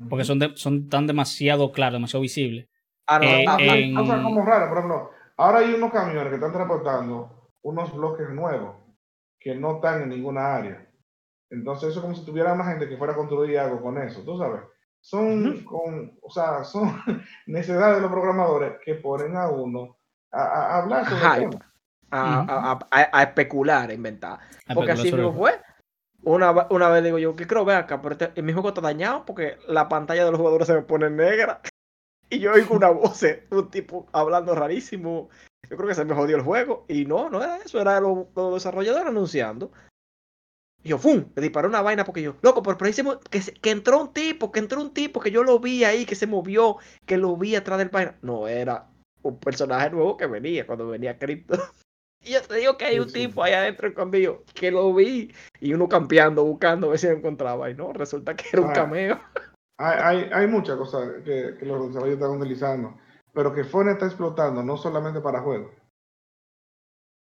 Porque son, de- son tan demasiado claros, demasiado visibles. Ah, no, Eh, ah, Hay en- cosas como raras, por ejemplo, ahora hay unos camiones que están transportando unos bloques nuevos que no están en ninguna área. Entonces eso es como si tuviera una gente que fuera a construir algo con eso, tú sabes. Son, con, o sea, son necesidades de los programadores que ponen a uno a, hablar sobre Hype. el tema. a, Ujú. a- a- a especular, a inventar. Porque así mismo fue. Una, una vez digo yo, que creo, ve acá, pero este- mi juego está dañado porque la pantalla de los jugadores se me pone negra. Y yo oigo una voz, eh, un tipo hablando rarísimo. Yo creo que se me jodió el juego. Y no, no era eso, era los, los desarrolladores anunciando. Y yo, ¡fum! Le disparé una vaina porque yo, loco, pero, pero ahí se que, que entró un tipo, que entró un tipo, que yo lo vi ahí, que se movió, que lo vi atrás del vaina. No, era un personaje nuevo que venía cuando venía Crypto. Y yo te digo que hay un sí. tipo ahí adentro escondido que lo vi y uno campeando, buscando a ver si lo encontraba. Y no, resulta que era un Ah. cameo. Hay, hay, hay muchas cosas que, que los desarrolladores están utilizando, pero que Fortnite está explotando no solamente para juegos.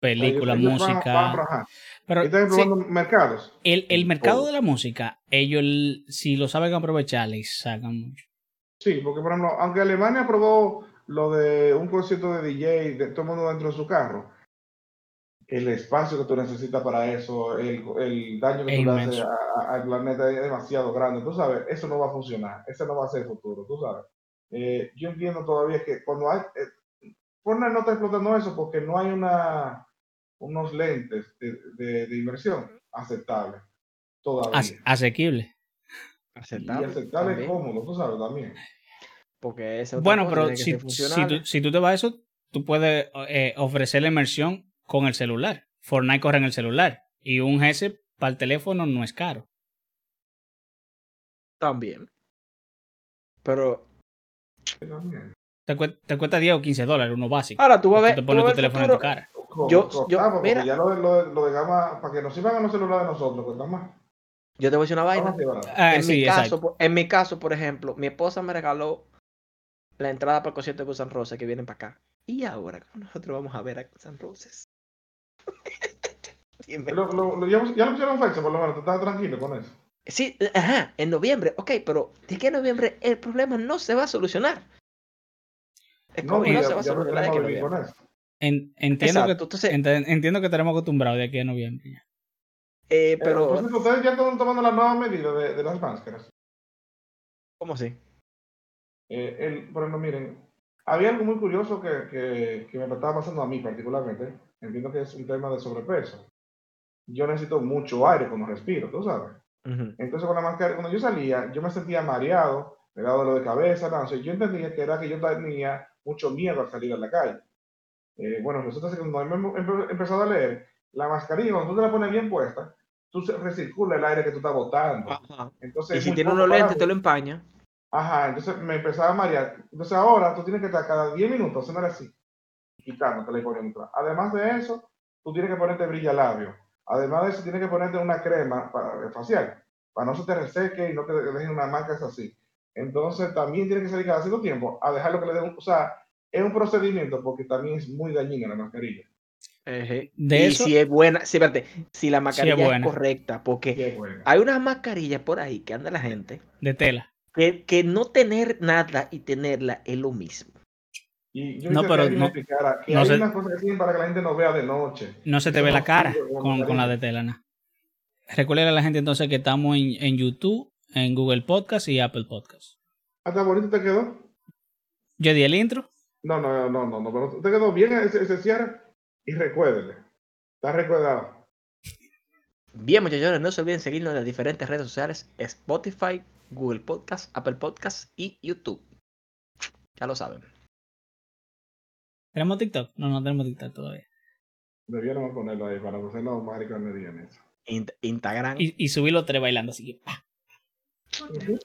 Película, Ellos- ellos van- música. van-. Pero Están sí, explotando mercados. el, el mercado todo. de la música, ellos, el- si lo saben aprovechar, les sacan mucho. Sí, porque por ejemplo, aunque Alemania aprobó lo de un concierto de DJ de todo el mundo dentro de su carro, el espacio que tú necesitas para eso, el, el daño que Es tú le haces al planeta es demasiado grande. Tú sabes, eso no va a funcionar, ese no va a ser el futuro, tú sabes. Eh, yo entiendo todavía que cuando hay. Eh, Fortnite no está explotando eso porque no hay una unos lentes de, de- de inversión aceptables todavía. As- asequible. y Aceptable. aceptable también, cómodo, tú sabes, también. Porque esa es otra Bueno, pero si, si, tú, si tú te vas a eso, tú puedes eh, ofrecer la inmersión con el celular. Fortnite corre en el celular. Y un GS para el teléfono no es caro. También. Pero También. Te, cue- te cuesta 10 o 15 dólares, uno básico. ahora tú vas a ver. Te pones tu en tu cara. Yo- yo- mira. ya lo, lo, lo de gama, para que nos sirvan a los celulares de nosotros, pues más. Yo te voy a decir una vaina. Ah, en, sí, mi caso, exacto. en mi caso, por ejemplo, mi esposa me regaló la entrada para el concierto de Guns N' Roses que vienen para acá. Y ahora, ¿cómo nosotros vamos a ver a Guns N' Roses? Lo, lo, lo, ya, ya lo pusieron fecha, por lo menos, tú estás tranquilo con eso. Sí, ajá, en noviembre, ok, pero de que en noviembre el problema no se va a solucionar. El No, COVID ya, no se va a solucionar de que noviembre. En- entiendo, Exacto, que, entonces- ent- entiendo que estaremos acostumbrados de aquí a noviembre. Eh, Eh, por pero, cierto, ustedes ya están tomando las nuevas medidas de, de las máscaras. ¿cómo así? Eh, el, por ejemplo, miren, había algo muy curioso que, que, que me estaba pasando a mí particularmente. Entiendo que es un tema de sobrepeso. Yo necesito mucho aire cuando respiro, tú sabes. Ujú. Entonces, con la mascarilla, cuando yo salía, yo me sentía mareado, me daba dolor de cabeza, no, o sea, yo entendía que era que yo tenía mucho miedo al salir a la calle. Eh, bueno, resulta que cuando he empe- he empezado a leer, la mascarilla, cuando tú te la pones bien puesta, tú recircula el aire que tú estás botando. Ajá. Entonces, Y si tiene unos lentes, te lo empaña. Ajá, entonces me empezaba a marear. Entonces ahora tú tienes que estar cada 10 minutos haciendo así, quitándotela y poniéndola. Además de eso, tú tienes que ponerte brilla labio. Además de eso, tienes que ponerte una crema para, facial, para no se te reseque y no te dejen una marca así. Entonces también tienes que salir cada cierto tiempo a dejarlo que le den, sea, es un procedimiento porque también es muy dañina la mascarilla. Ejé. De y eso- si es buena, sí, espérate, si la mascarilla es, correcta, porque hay unas mascarillas por ahí que anda la gente, De tela. que, que no tener nada y tenerla es lo mismo. Y yo No, pero no- que no hay unas cosas que sirven para que la gente no vea de noche. No se te ve no la cara con, con la de tela, ¿no? Recuerda a la gente entonces que estamos en, en YouTube, en Google Podcast y Apple Podcast. ¿Hasta bonito te quedó? Yo di el intro. No, no, no, no, no, pero te quedó bien ese, ese cierre y recuérdele, está recuerdado. Bien, muchachones, no se olviden seguirnos en las diferentes redes sociales, Spotify, Google Podcast, Apple Podcast y YouTube. Ya lo saben. ¿Tenemos TikTok? No, no tenemos TikTok todavía. Debiéramos ponerlo ahí para que no mariconería en eso. Instagram. Y, los tres bailando así que. ¡pa! Ujú.